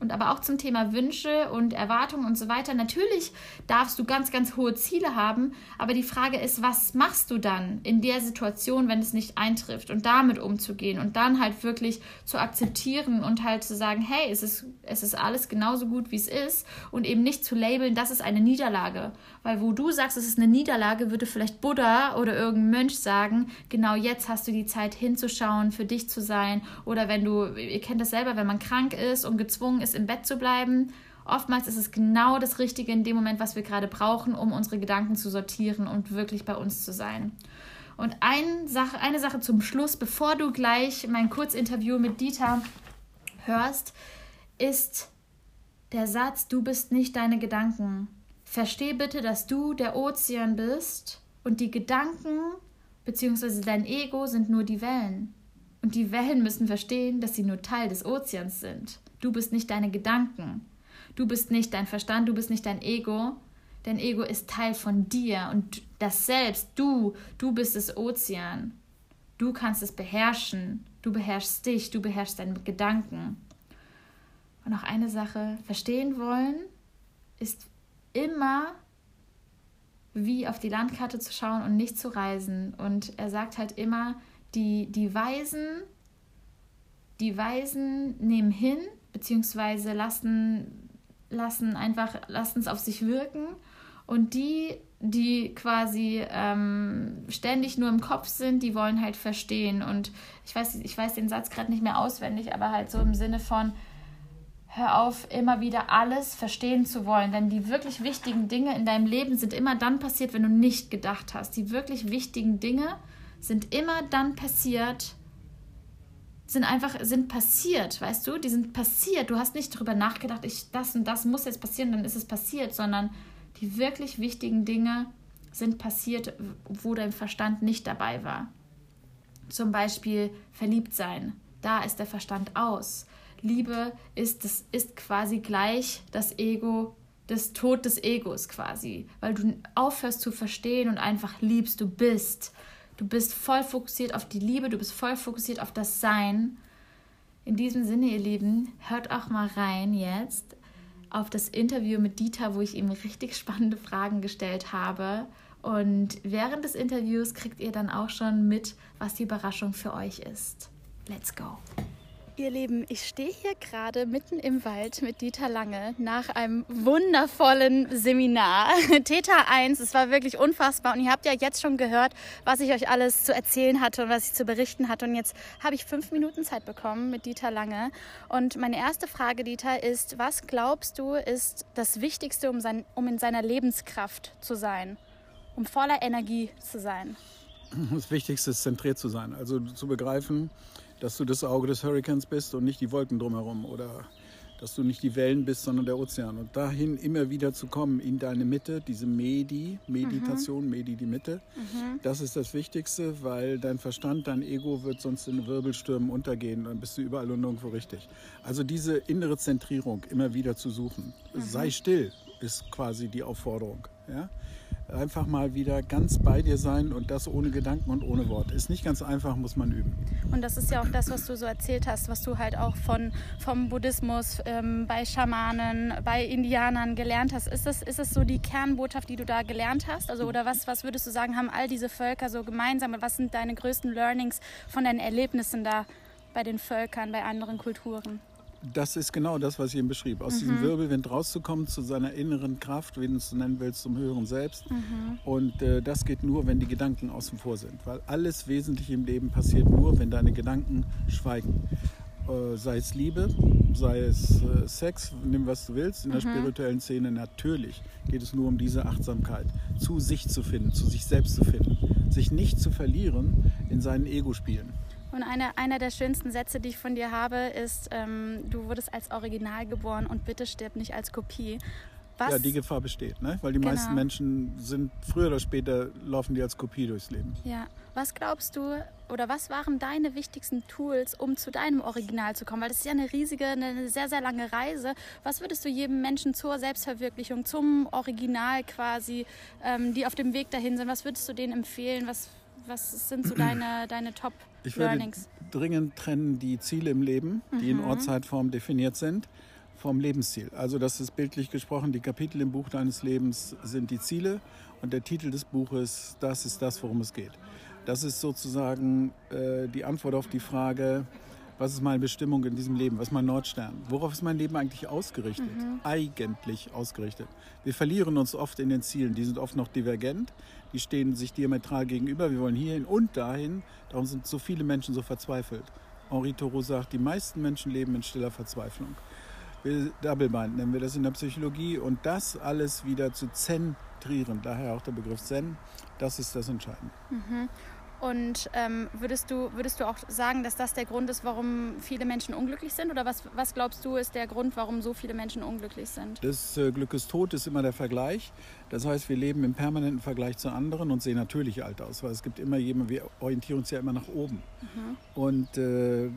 und aber auch zum Thema Wünsche und Erwartungen und so weiter. Natürlich darfst du ganz, ganz hohe Ziele haben, aber die Frage ist, was machst du dann in der Situation, wenn es nicht eintrifft und damit umzugehen und dann halt wirklich zu akzeptieren und halt zu sagen, hey, es ist, es ist alles genauso gut, wie es ist und eben nicht zu labeln, das ist eine Niederlage. Weil wo du sagst, es ist eine Niederlage, würde vielleicht Buddha oder irgendein Mönch sagen, genau jetzt hast du die Zeit hinzuschauen, für dich zu sein oder wenn du, ihr kennt das selber, wenn man krank ist und gezwungen ist, im Bett zu bleiben. Oftmals ist es genau das Richtige in dem Moment, was wir gerade brauchen, um unsere Gedanken zu sortieren und wirklich bei uns zu sein. Und ein Sache, eine Sache zum Schluss, bevor du gleich mein Kurzinterview mit Dieter hörst, ist der Satz, du bist nicht deine Gedanken. Versteh bitte, dass du der Ozean bist und die Gedanken bzw. dein Ego sind nur die Wellen. Und die Wellen müssen verstehen, dass sie nur Teil des Ozeans sind. Du bist nicht deine Gedanken. Du bist nicht dein Verstand, du bist nicht dein Ego. Dein Ego ist Teil von dir und das Selbst, du, du bist das Ozean. Du kannst es beherrschen. Du beherrschst dich, du beherrschst deine Gedanken. Und noch eine Sache, verstehen wollen ist immer wie auf die Landkarte zu schauen und nicht zu reisen. Und er sagt halt immer, die, die Weisen, die Weisen nehmen hin, beziehungsweise lassen, lassen einfach, lassen es auf sich wirken. Und die, die quasi ähm, ständig nur im Kopf sind, die wollen halt verstehen. Und ich weiß, ich weiß den Satz gerade nicht mehr auswendig, aber halt so im Sinne von, hör auf, immer wieder alles verstehen zu wollen. Denn die wirklich wichtigen Dinge in deinem Leben sind immer dann passiert, wenn du nicht gedacht hast. Die wirklich wichtigen Dinge sind immer dann passiert, sind einfach, sind passiert, weißt du? Die sind passiert. Du hast nicht darüber nachgedacht, ich, das und das muss jetzt passieren, dann ist es passiert, sondern die wirklich wichtigen Dinge sind passiert, wo dein Verstand nicht dabei war. Zum Beispiel verliebt sein. Da ist der Verstand aus. Liebe ist, das ist quasi gleich das Ego, das Tod des Egos quasi, weil du aufhörst zu verstehen und einfach liebst, du bist. Du bist voll fokussiert auf die Liebe, du bist voll fokussiert auf das Sein. In diesem Sinne, ihr Lieben, hört auch mal rein jetzt auf das Interview mit Dieter, wo ich ihm richtig spannende Fragen gestellt habe. Und während des Interviews kriegt ihr dann auch schon mit, was die Überraschung für euch ist. Let's go! Ihr Lieben, ich stehe hier gerade mitten im Wald mit Dieter Lange nach einem wundervollen Seminar. Theta 1, es war wirklich unfassbar. Und ihr habt ja jetzt schon gehört, was ich euch alles zu erzählen hatte und was ich zu berichten hatte. Und jetzt habe ich fünf Minuten Zeit bekommen mit Dieter Lange. Und meine erste Frage, Dieter, ist, was glaubst du, ist das Wichtigste, um, sein, um in seiner Lebenskraft zu sein? Um voller Energie zu sein? Das Wichtigste ist, zentriert zu sein. Also zu begreifen, dass du das Auge des Hurrikans bist und nicht die Wolken drumherum oder dass du nicht die Wellen bist, sondern der Ozean. Und dahin immer wieder zu kommen in deine Mitte, diese Medi, Meditation, mhm. Medi die Mitte, mhm. das ist das Wichtigste, weil dein Verstand, dein Ego wird sonst in Wirbelstürmen untergehen, dann bist du überall und nirgendwo richtig. Also diese innere Zentrierung immer wieder zu suchen. Mhm. Sei still ist quasi die Aufforderung. Ja? Einfach mal wieder ganz bei dir sein und das ohne Gedanken und ohne Wort. Ist nicht ganz einfach, muss man üben. Und das ist ja auch das, was du so erzählt hast, was du halt auch von, vom Buddhismus, ähm, bei Schamanen, bei Indianern gelernt hast. Ist das, ist das so die Kernbotschaft, die du da gelernt hast? Also, oder was, was würdest du sagen, haben all diese Völker so gemeinsam? Was sind deine größten Learnings von deinen Erlebnissen da bei den Völkern, bei anderen Kulturen? Das ist genau das, was ich eben beschrieb. Aus mhm. diesem Wirbelwind rauszukommen zu seiner inneren Kraft, wie du es nennen willst, zum höheren Selbst. Mhm. Und äh, das geht nur, wenn die Gedanken außen vor sind. Weil alles Wesentliche im Leben passiert nur, wenn deine Gedanken schweigen. Äh, sei es Liebe, sei es äh, Sex, nimm was du willst. In der mhm. spirituellen Szene natürlich geht es nur um diese Achtsamkeit, zu sich zu finden, zu sich selbst zu finden. Sich nicht zu verlieren in seinen Ego-Spielen. Und eine, einer der schönsten Sätze, die ich von dir habe, ist, ähm, du wurdest als Original geboren und bitte stirb nicht als Kopie. Was? Ja, die Gefahr besteht, ne? weil die genau. meisten Menschen sind früher oder später laufen die als Kopie durchs Leben. Ja, was glaubst du oder was waren deine wichtigsten Tools, um zu deinem Original zu kommen? Weil das ist ja eine riesige, eine sehr, sehr lange Reise. Was würdest du jedem Menschen zur Selbstverwirklichung, zum Original quasi, ähm, die auf dem Weg dahin sind, was würdest du denen empfehlen? Was, was sind so deine, deine Top- ich würde dringend trennen die Ziele im Leben, die mhm. in Ortzeitform definiert sind, vom Lebensziel. Also das ist bildlich gesprochen, die Kapitel im Buch deines Lebens sind die Ziele und der Titel des Buches, das ist das, worum es geht. Das ist sozusagen äh, die Antwort auf die Frage, was ist meine Bestimmung in diesem Leben? Was ist mein Nordstern? Worauf ist mein Leben eigentlich ausgerichtet? Mhm. Eigentlich ausgerichtet. Wir verlieren uns oft in den Zielen. Die sind oft noch divergent. Die stehen sich diametral gegenüber. Wir wollen hierhin und dahin. Darum sind so viele Menschen so verzweifelt. Henri Thoreau sagt, die meisten Menschen leben in stiller Verzweiflung. Double Bind nennen wir das in der Psychologie. Und das alles wieder zu zentrieren, daher auch der Begriff Zen, das ist das Entscheidende. Mhm. Und ähm, würdest, du, würdest du auch sagen, dass das der Grund ist, warum viele Menschen unglücklich sind? Oder was, was glaubst du, ist der Grund, warum so viele Menschen unglücklich sind? Das äh, Glück ist tot ist immer der Vergleich. Das heißt, wir leben im permanenten Vergleich zu anderen und sehen natürlich alt aus, weil es gibt immer jemanden, wir orientieren uns ja immer nach oben. Mhm. Und äh,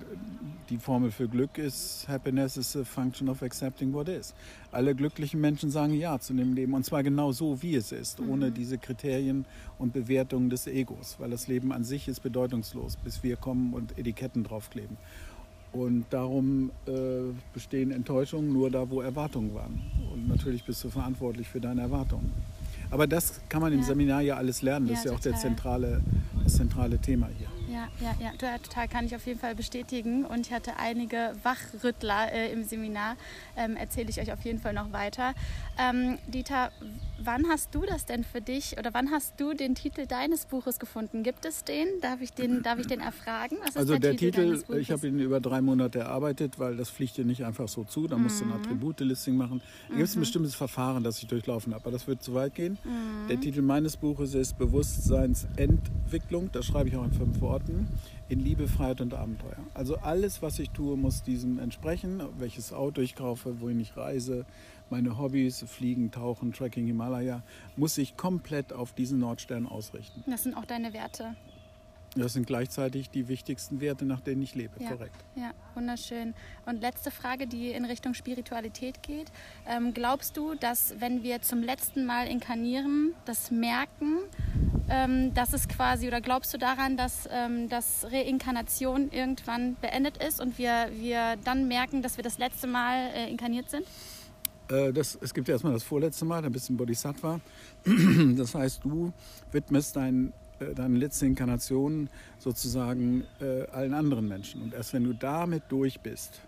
die Formel für Glück ist, Happiness is a function of accepting what is. Alle glücklichen Menschen sagen Ja zu dem Leben und zwar genau so, wie es ist, mhm. ohne diese Kriterien und Bewertungen des Egos, weil das Leben an sich ist bedeutungslos, bis wir kommen und Etiketten draufkleben. Und darum äh, bestehen Enttäuschungen nur da, wo Erwartungen waren. Und natürlich bist du verantwortlich für deine Erwartungen. Aber das kann man im ja. Seminar ja alles lernen. Das ja, ist ja auch der zentrale, das zentrale Thema hier. Ja, ja, ja, total kann ich auf jeden Fall bestätigen. Und ich hatte einige Wachrüttler äh, im Seminar. Ähm, Erzähle ich euch auf jeden Fall noch weiter. Ähm, Dieter, wann hast du das denn für dich oder wann hast du den Titel deines Buches gefunden? Gibt es den? Darf ich den, darf ich den erfragen? also der, der Titel, Titel ich habe ihn über drei Monate erarbeitet, weil das fliegt dir nicht einfach so zu. Da mhm. musst du ein mhm. Attribute-Listing machen. Da gibt es ein mhm. bestimmtes Verfahren, das ich durchlaufen habe. Aber das wird zu weit gehen. Mhm. Der Titel meines Buches ist Bewusstseinsentwicklung. Das schreibe ich auch in fünf Worten. Worten in Liebe, Freiheit und Abenteuer. Also alles, was ich tue, muss diesem entsprechen. Welches Auto ich kaufe, wohin ich reise, meine Hobbys, Fliegen, Tauchen, Trekking, Himalaya, muss ich komplett auf diesen Nordstern ausrichten. Das sind auch deine Werte. Das sind gleichzeitig die wichtigsten Werte, nach denen ich lebe, ja, korrekt. Ja, wunderschön. Und letzte Frage, die in Richtung Spiritualität geht. Ähm, glaubst du, dass wenn wir zum letzten Mal inkarnieren, das merken, ähm, dass es quasi, oder glaubst du daran, dass, ähm, dass Reinkarnation irgendwann beendet ist und wir, wir dann merken, dass wir das letzte Mal äh, inkarniert sind? Äh, das, es gibt erstmal das vorletzte Mal, dann bist du ein Bodhisattva. Das heißt, du widmest dein äh, deine letzte Inkarnation sozusagen äh, allen anderen Menschen. Und erst wenn du damit durch bist,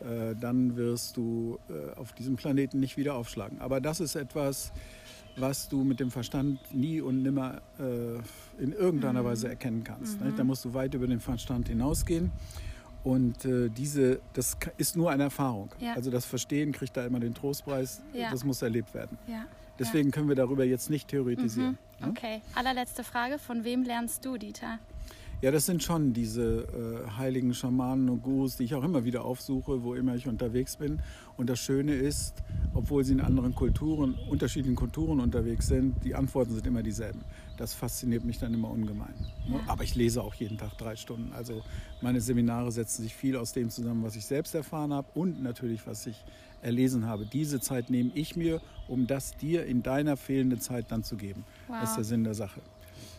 äh, dann wirst du äh, auf diesem Planeten nicht wieder aufschlagen. Aber das ist etwas, was du mit dem Verstand nie und nimmer äh, in irgendeiner mhm. Weise erkennen kannst. Mhm. Da musst du weit über den Verstand hinausgehen. Und äh, diese, das ist nur eine Erfahrung. Ja. Also das Verstehen kriegt da immer den Trostpreis. Ja. Das muss erlebt werden. Ja. Deswegen können wir darüber jetzt nicht theoretisieren. Mhm. Okay, allerletzte Frage. Von wem lernst du, Dieter? Ja, das sind schon diese äh, heiligen Schamanen und Gurus, die ich auch immer wieder aufsuche, wo immer ich unterwegs bin. Und das Schöne ist, obwohl sie in anderen Kulturen, unterschiedlichen Kulturen unterwegs sind, die Antworten sind immer dieselben. Das fasziniert mich dann immer ungemein. Ne? Ja. Aber ich lese auch jeden Tag drei Stunden. Also meine Seminare setzen sich viel aus dem zusammen, was ich selbst erfahren habe und natürlich, was ich erlesen habe. Diese Zeit nehme ich mir, um das dir in deiner fehlenden Zeit dann zu geben. Wow. Das ist der Sinn der Sache.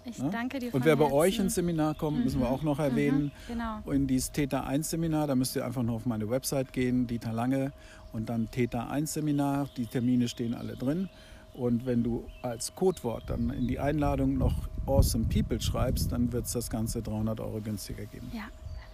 Ich ja? danke dir. Und wer bei euch ins Seminar kommt, mhm. müssen wir auch noch mhm. erwähnen. Mhm. Genau. In dieses Theta 1 Seminar, da müsst ihr einfach nur auf meine Website gehen, Dieter Lange, und dann Theta 1 Seminar. Die Termine stehen alle drin. Und wenn du als Codewort dann in die Einladung noch Awesome People schreibst, dann wird es das Ganze 300 Euro günstiger geben. Ja,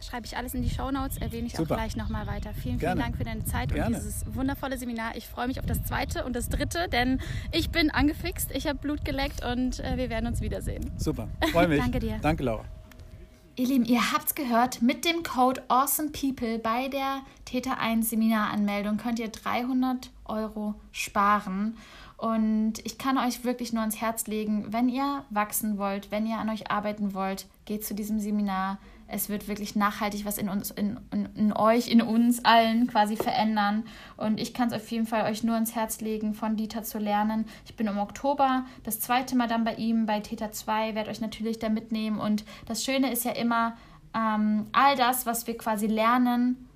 schreibe ich alles in die Show Notes, erwähne ich Super. auch gleich nochmal weiter. Vielen, Gerne. vielen Dank für deine Zeit Gerne. und dieses wundervolle Seminar. Ich freue mich auf das zweite und das dritte, denn ich bin angefixt, ich habe Blut geleckt und äh, wir werden uns wiedersehen. Super, freue mich. Danke dir. Danke, Laura. Ihr Lieben, ihr habt es gehört, mit dem Code AwesomePeople bei der Theta 1 Seminaranmeldung könnt ihr 300 Euro sparen. Und ich kann euch wirklich nur ans Herz legen, wenn ihr wachsen wollt, wenn ihr an euch arbeiten wollt, geht zu diesem Seminar es wird wirklich nachhaltig was in uns, in, in, in euch, in uns allen quasi verändern. Und ich kann es auf jeden Fall euch nur ins Herz legen, von Dieter zu lernen. Ich bin im Oktober das zweite Mal dann bei ihm, bei Theta 2, werde euch natürlich da mitnehmen. Und das Schöne ist ja immer, ähm, all das, was wir quasi lernen,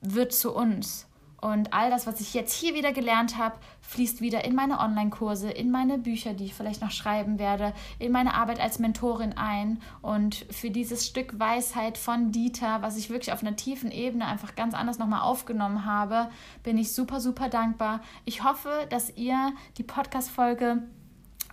wird zu uns. Und all das, was ich jetzt hier wieder gelernt habe, fließt wieder in meine Online-Kurse, in meine Bücher, die ich vielleicht noch schreiben werde, in meine Arbeit als Mentorin ein. Und für dieses Stück Weisheit von Dieter, was ich wirklich auf einer tiefen Ebene einfach ganz anders nochmal aufgenommen habe, bin ich super, super dankbar. Ich hoffe, dass ihr die Podcast-Folge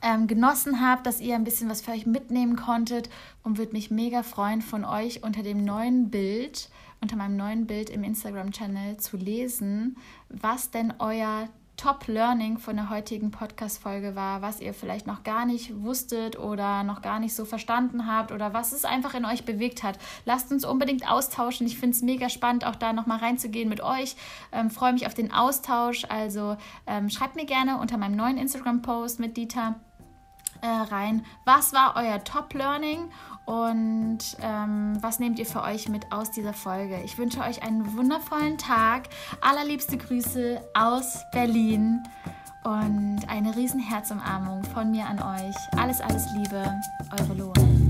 ähm, genossen habt, dass ihr ein bisschen was für euch mitnehmen konntet und würde mich mega freuen, von euch unter dem neuen Bild unter meinem neuen Bild im Instagram-Channel zu lesen, was denn euer Top-Learning von der heutigen Podcast-Folge war, was ihr vielleicht noch gar nicht wusstet oder noch gar nicht so verstanden habt oder was es einfach in euch bewegt hat. Lasst uns unbedingt austauschen. Ich finde es mega spannend, auch da nochmal reinzugehen mit euch. Ähm, Freue mich auf den Austausch. Also ähm, schreibt mir gerne unter meinem neuen Instagram-Post mit Dieter äh, rein, was war euer Top-Learning und ähm, was nehmt ihr für euch mit aus dieser Folge? Ich wünsche euch einen wundervollen Tag. Allerliebste Grüße aus Berlin und eine riesen Herzumarmung von mir an euch. Alles, alles Liebe, eure Loa.